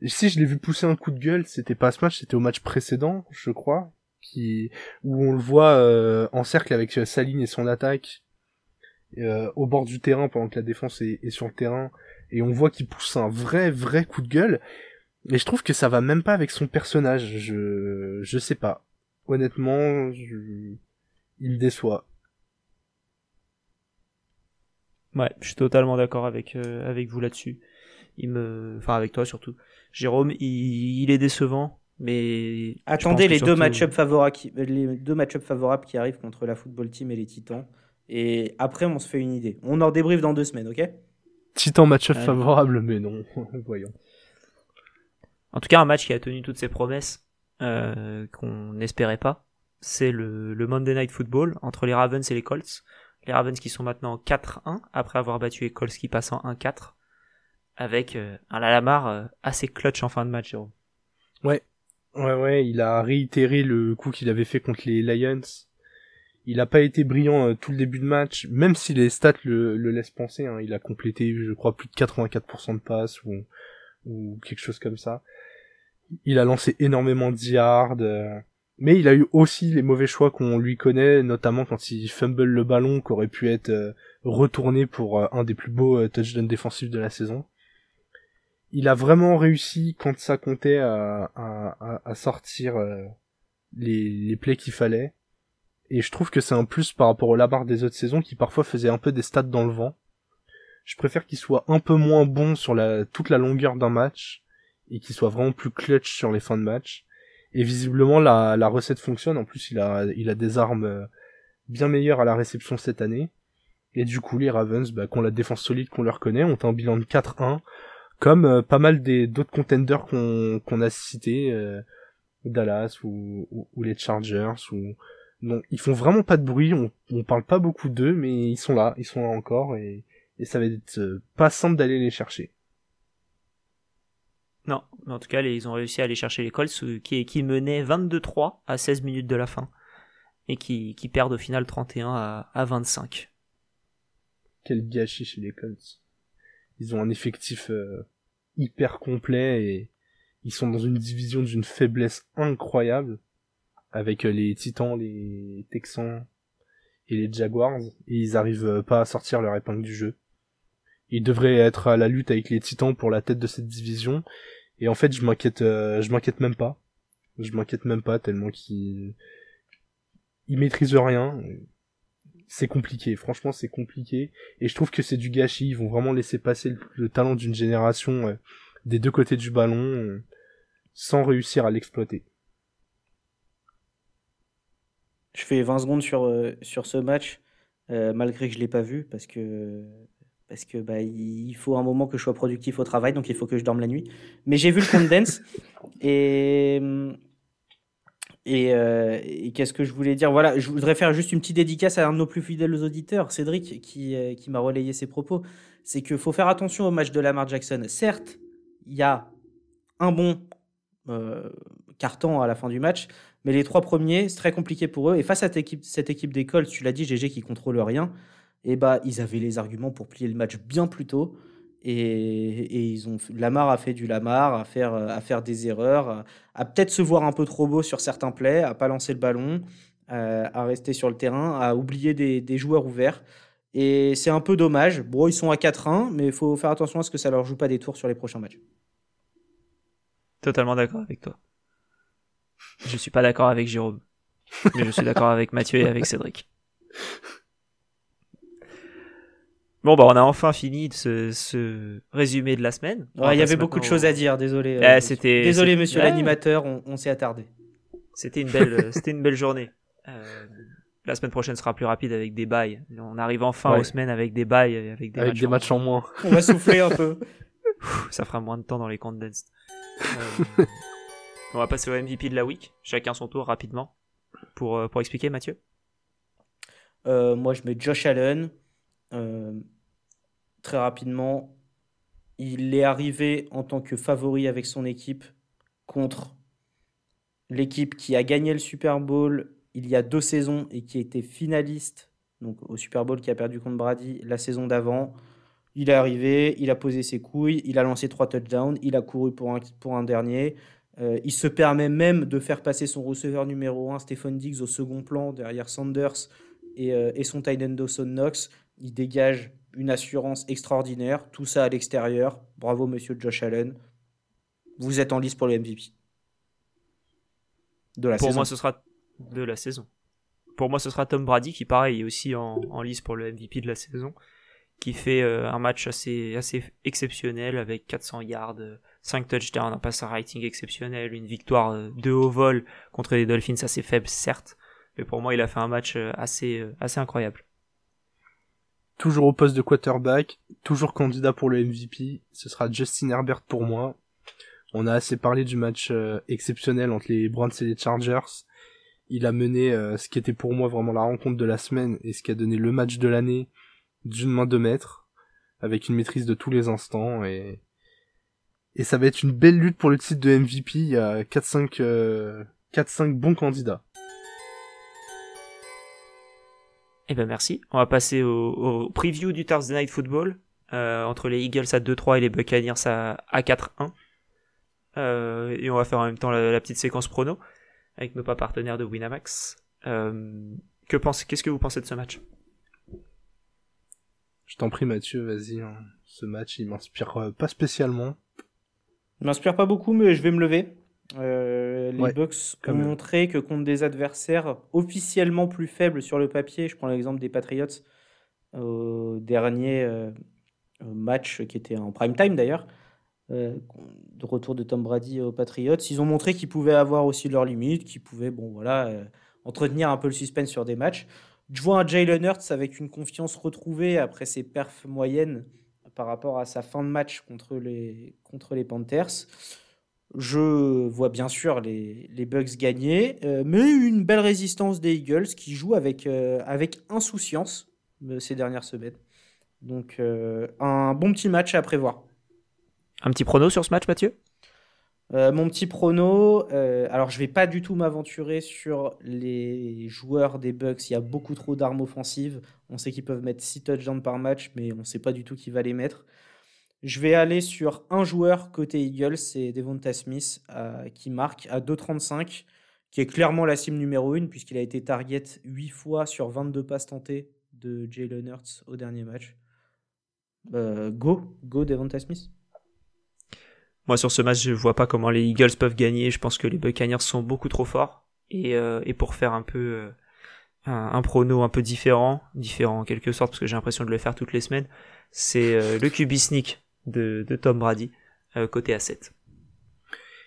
si je l'ai vu pousser un coup de gueule, c'était pas ce match, c'était au match précédent, je crois, qui où on le voit euh, en cercle avec euh, sa ligne et son attaque euh, au bord du terrain pendant que la défense est, sur le terrain et on voit qu'il pousse un vrai vrai coup de gueule. Mais je trouve que ça va même pas avec son personnage. Je je sais pas. Honnêtement, je... il déçoit. Ouais, je suis totalement d'accord avec euh, avec vous là-dessus. Il me, enfin avec toi surtout. Jérôme, il, est décevant, mais attendez les deux match-up favorables, les deux match favorables qui arrivent contre la football team et les Titans. Et après, on se fait une idée. On en débriefe dans deux semaines, ok? Titan match-up favorable, mais non. Voyons. En tout cas, un match qui a tenu toutes ses promesses euh, qu'on n'espérait pas. C'est le, le Monday Night Football entre les Ravens et les Colts. Les Ravens qui sont maintenant 4-1 après avoir battu les Colts qui passent en 1-4 avec euh, un Lalamar euh, assez clutch en fin de match. Jérôme. Ouais, ouais, ouais, il a réitéré le coup qu'il avait fait contre les Lions. Il n'a pas été brillant euh, tout le début de match, même si les stats le, le laissent penser. Hein. il a complété, je crois, plus de 84% de passes ou, ou quelque chose comme ça. Il a lancé énormément de yards. Mais il a eu aussi les mauvais choix qu'on lui connaît, notamment quand il fumble le ballon qui aurait pu être euh, retourné pour euh, un des plus beaux euh, touchdowns défensifs de la saison. Il a vraiment réussi quand ça comptait à, sortir les, les plays qu'il fallait. Et je trouve que c'est un plus par rapport au Labar des autres saisons qui parfois faisait un peu des stats dans le vent. Je préfère qu'il soit un peu moins bon sur toute la longueur d'un match et qu'il soit vraiment plus clutch sur les fins de match et visiblement, la, la recette fonctionne. En plus, il a, il a des armes euh, bien meilleures à la réception cette année. Et du coup, les Ravens, bah, qui ont la défense solide qu'on leur connaît, ont un bilan de 4-1, comme euh, pas mal des d'autres contenders qu'on qu'on a cités, euh, Dallas ou, les Chargers. Ou... Non, ils font vraiment pas de bruit, on, on parle pas beaucoup d'eux, mais ils sont là, ils sont là encore, et, et ça va être pas simple d'aller les chercher. Non, mais en tout cas, ils ont réussi à aller chercher les Colts qui, menaient 22-3 à 16 minutes de la fin et qui, perdent au final 31 à, à 25. Quel gâchis chez les Colts. Ils ont un effectif euh, hyper complet et ils sont dans une division d'une faiblesse incroyable avec euh, les Titans, les Texans et les Jaguars et ils arrivent euh, pas à sortir leur épingle du jeu. Ils devraient être à la lutte avec les Titans pour la tête de cette division et en fait, je m'inquiète, euh, je m'inquiète même pas. Je m'inquiète même pas tellement qu'il il maîtrise rien. C'est compliqué, franchement c'est compliqué. Et je trouve que c'est du gâchis. Ils vont vraiment laisser passer le, talent d'une génération euh, des deux côtés du ballon euh, sans réussir à l'exploiter. Je fais 20 secondes sur, sur ce match, malgré que je l'ai pas vu, parce que parce que bah, il faut un moment que je sois productif au travail, donc il faut que je dorme la nuit. Mais j'ai vu le condense et et, euh, et qu'est-ce que je voulais dire? Voilà, je voudrais faire juste une petite dédicace à un de nos plus fidèles auditeurs, Cédric, qui, euh, qui m'a relayé ses propos. C'est qu'il faut faire attention au match de Lamar Jackson. Certes, il y a un bon euh, carton à la fin du match, mais les trois premiers, c'est très compliqué pour eux. Et face à cette équipe, cette équipe d'école, tu l'as dit, GG, qui contrôle rien, et bah ils avaient les arguments pour plier le match bien plus tôt. Et, ils ont Lamar a fait du Lamar, à faire, à faire des erreurs, à, peut-être se voir un peu trop beau sur certains plays, à pas lancer le ballon, euh, à, rester sur le terrain, à oublier des, joueurs ouverts. Et c'est un peu dommage. Bon, ils sont à 4-1, mais il faut faire attention à ce que ça leur joue pas des tours sur les prochains matchs. Totalement d'accord avec toi. Je suis pas d'accord avec Jérôme, mais je suis d'accord avec Mathieu et avec Cédric. Bon, bah, on a enfin fini de ce, résumé de la semaine. il y avait beaucoup de choses à dire, désolé. Euh, c'était, désolé, monsieur l'animateur, on, s'est attardé. C'était une belle, c'était une belle journée. Euh, la semaine prochaine sera plus rapide avec des bails. On arrive enfin aux semaines avec des bails, avec des, avec matchs, en... moins. On va souffler un peu. Ça fera moins de temps dans les condensed. Euh, on va passer au MVP de la week. Chacun son tour rapidement. Pour, pour expliquer, Mathieu? Moi, je mets Josh Allen très rapidement, il est arrivé en tant que favori avec son équipe contre l'équipe qui a gagné le Super Bowl il y a deux saisons et qui était finaliste donc au Super Bowl qui a perdu contre Brady la saison d'avant. Il est arrivé, il a posé ses couilles, il a lancé trois touchdowns, il a couru pour un, pour un dernier. Euh, il se permet même de faire passer son receveur numéro 1, Stephen Diggs, au second plan derrière Sanders et, euh, et son tight end Dawson Knox. Il dégage une assurance extraordinaire. Tout ça à l'extérieur. Bravo, monsieur Josh Allen. Vous êtes en lice pour le MVP. De la pour moi, ce sera de la saison. Pour moi, ce sera Tom Brady qui, pareil, est aussi en, en lice pour le MVP de la saison. Qui fait euh, un match assez, assez exceptionnel avec 400 yards, 5 touchdowns, un pass rating exceptionnel, une victoire euh, de haut vol contre les Dolphins assez faible, certes. Mais pour moi, il a fait un match euh, assez, assez incroyable toujours au poste de quarterback, toujours candidat pour le MVP, ce sera Justin Herbert pour moi. On a assez parlé du match euh, exceptionnel entre les Browns et les Chargers. Il a mené euh, ce qui était pour moi vraiment la rencontre de la semaine et ce qui a donné le match de l'année d'une main de maître, avec une maîtrise de tous les instants et et ça va être une belle lutte pour le titre de MVP. Il y a 4-5 4-5 bons candidats. Eh ben merci. On va passer au, preview du Thursday Night Football euh, entre les Eagles à 2-3 et les Buccaneers à, à 4-1. Euh, et on va faire en même temps la, petite séquence prono avec nos pas partenaires de Winamax. Euh, que pense, qu'est-ce que vous pensez de ce match? Je t'en prie Mathieu, vas-y. Hein. Ce match, il m'inspire pas spécialement. Il m'inspire pas beaucoup, mais je vais me lever. Euh, les Bucks ont montré que contre des adversaires officiellement plus faibles sur le papier, je prends l'exemple des Patriots au dernier euh, match qui était en prime time d'ailleurs, euh, de retour de Tom Brady aux Patriots, ils ont montré qu'ils pouvaient avoir aussi leurs limites, qu'ils pouvaient bon voilà entretenir un peu le suspense sur des matchs. Je vois un Jalen Hurts avec une confiance retrouvée après ses perfs moyennes par rapport à sa fin de match contre les, contre les Panthers. Je vois bien sûr les, les Bucks gagner, euh, mais une belle résistance des Eagles qui jouent avec, euh, avec insouciance euh, ces dernières semaines. Donc un bon petit match à prévoir. Un petit prono sur ce match, Mathieu? Mon petit prono, alors je vais pas du tout m'aventurer sur les joueurs des Bucks. Il y a beaucoup trop d'armes offensives. On sait qu'ils peuvent mettre 6 touchdowns par match, mais on ne sait pas du tout qui va les mettre. Je vais aller sur un joueur côté Eagles, c'est Devonta Smith euh, qui marque à 2,35, qui est clairement la cible numéro 1 puisqu'il a été target 8 fois sur 22 passes tentées de Jalen Hurts au dernier match. Euh, go, go Devonta Smith. Moi sur ce match, je vois pas comment les Eagles peuvent gagner. Je pense que les Buccaneers sont beaucoup trop forts. Et, euh, pour faire un peu un, prono un peu différent, différent en quelque sorte, parce que j'ai l'impression de le faire toutes les semaines, c'est le QB de, Tom Brady euh, côté A7.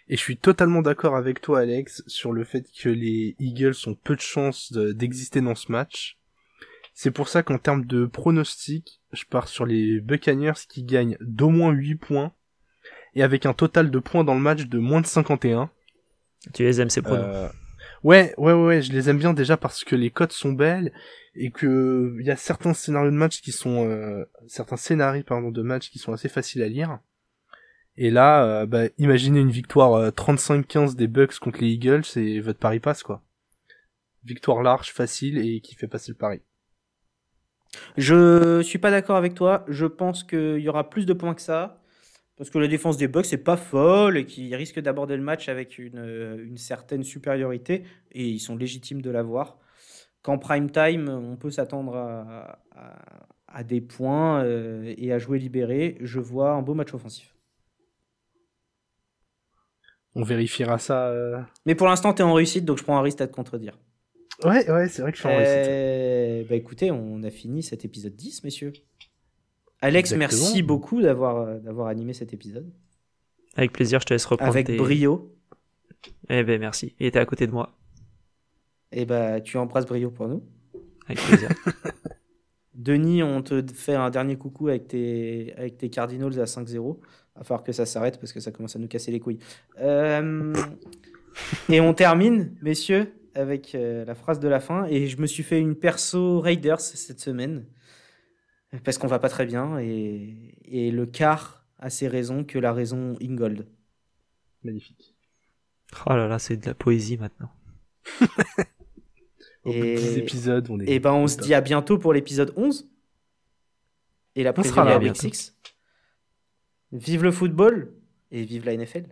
Et je suis totalement d'accord avec toi Alex sur le fait que les Eagles ont peu de chances d'exister dans ce match. C'est pour ça qu'en termes de pronostic, je pars sur les Buccaneers qui gagnent d'au moins 8 points et avec un total de points dans le match de moins de 51. Tu les aimes ces pronos? Euh, Ouais, ouais, ouais, je les aime bien déjà parce que les cotes sont belles et que il y a certains scénarios de match qui sont euh, certains scénarios pardon de match qui sont assez faciles à lire. Et là, euh, bah, imaginez une victoire 35-15 euh, des Bucks contre les Eagles et votre pari passe quoi. Victoire large, facile et qui fait passer le pari. Je suis pas d'accord avec toi. Je pense qu'il y aura plus de points que ça. Parce que la défense des Bucks n'est pas folle et qu'ils risquent d'aborder le match avec une, une, certaine supériorité. Et ils sont légitimes de l'avoir qu'en prime time, on peut s'attendre à, des points euh, et à jouer libéré, je vois un beau match offensif. On vérifiera ça. Euh. Mais pour l'instant, tu es en réussite, donc je prends un risque à te contredire. Ouais, ouais, c'est vrai que je suis en réussite. Eh, bah écoutez, on a fini cet épisode 10, messieurs. Alex, merci beaucoup d'avoir, euh, d'avoir animé cet épisode. Avec plaisir, je te laisse reprendre. Avec brio. Eh ben merci, il était à côté de moi. Et eh bah, tu embrasses Brio pour nous. Avec plaisir. Denis, on te fait un dernier coucou avec tes, avec tes Cardinals à 5-0. Il va falloir que ça s'arrête parce que ça commence à nous casser les couilles. Euh, et on termine, messieurs, avec euh, la phrase de la fin. Et je me suis fait une perso Raiders cette semaine parce qu'on va pas très bien. Et, et le quart a ses raisons que la raison Ingold. Magnifique. Oh là là, c'est de la poésie maintenant. Au bout de 10 épisodes, on est. Et ben, on se dit à bientôt pour l'épisode 11. Et la Week bientôt. 6. Vive le football et vive la NFL.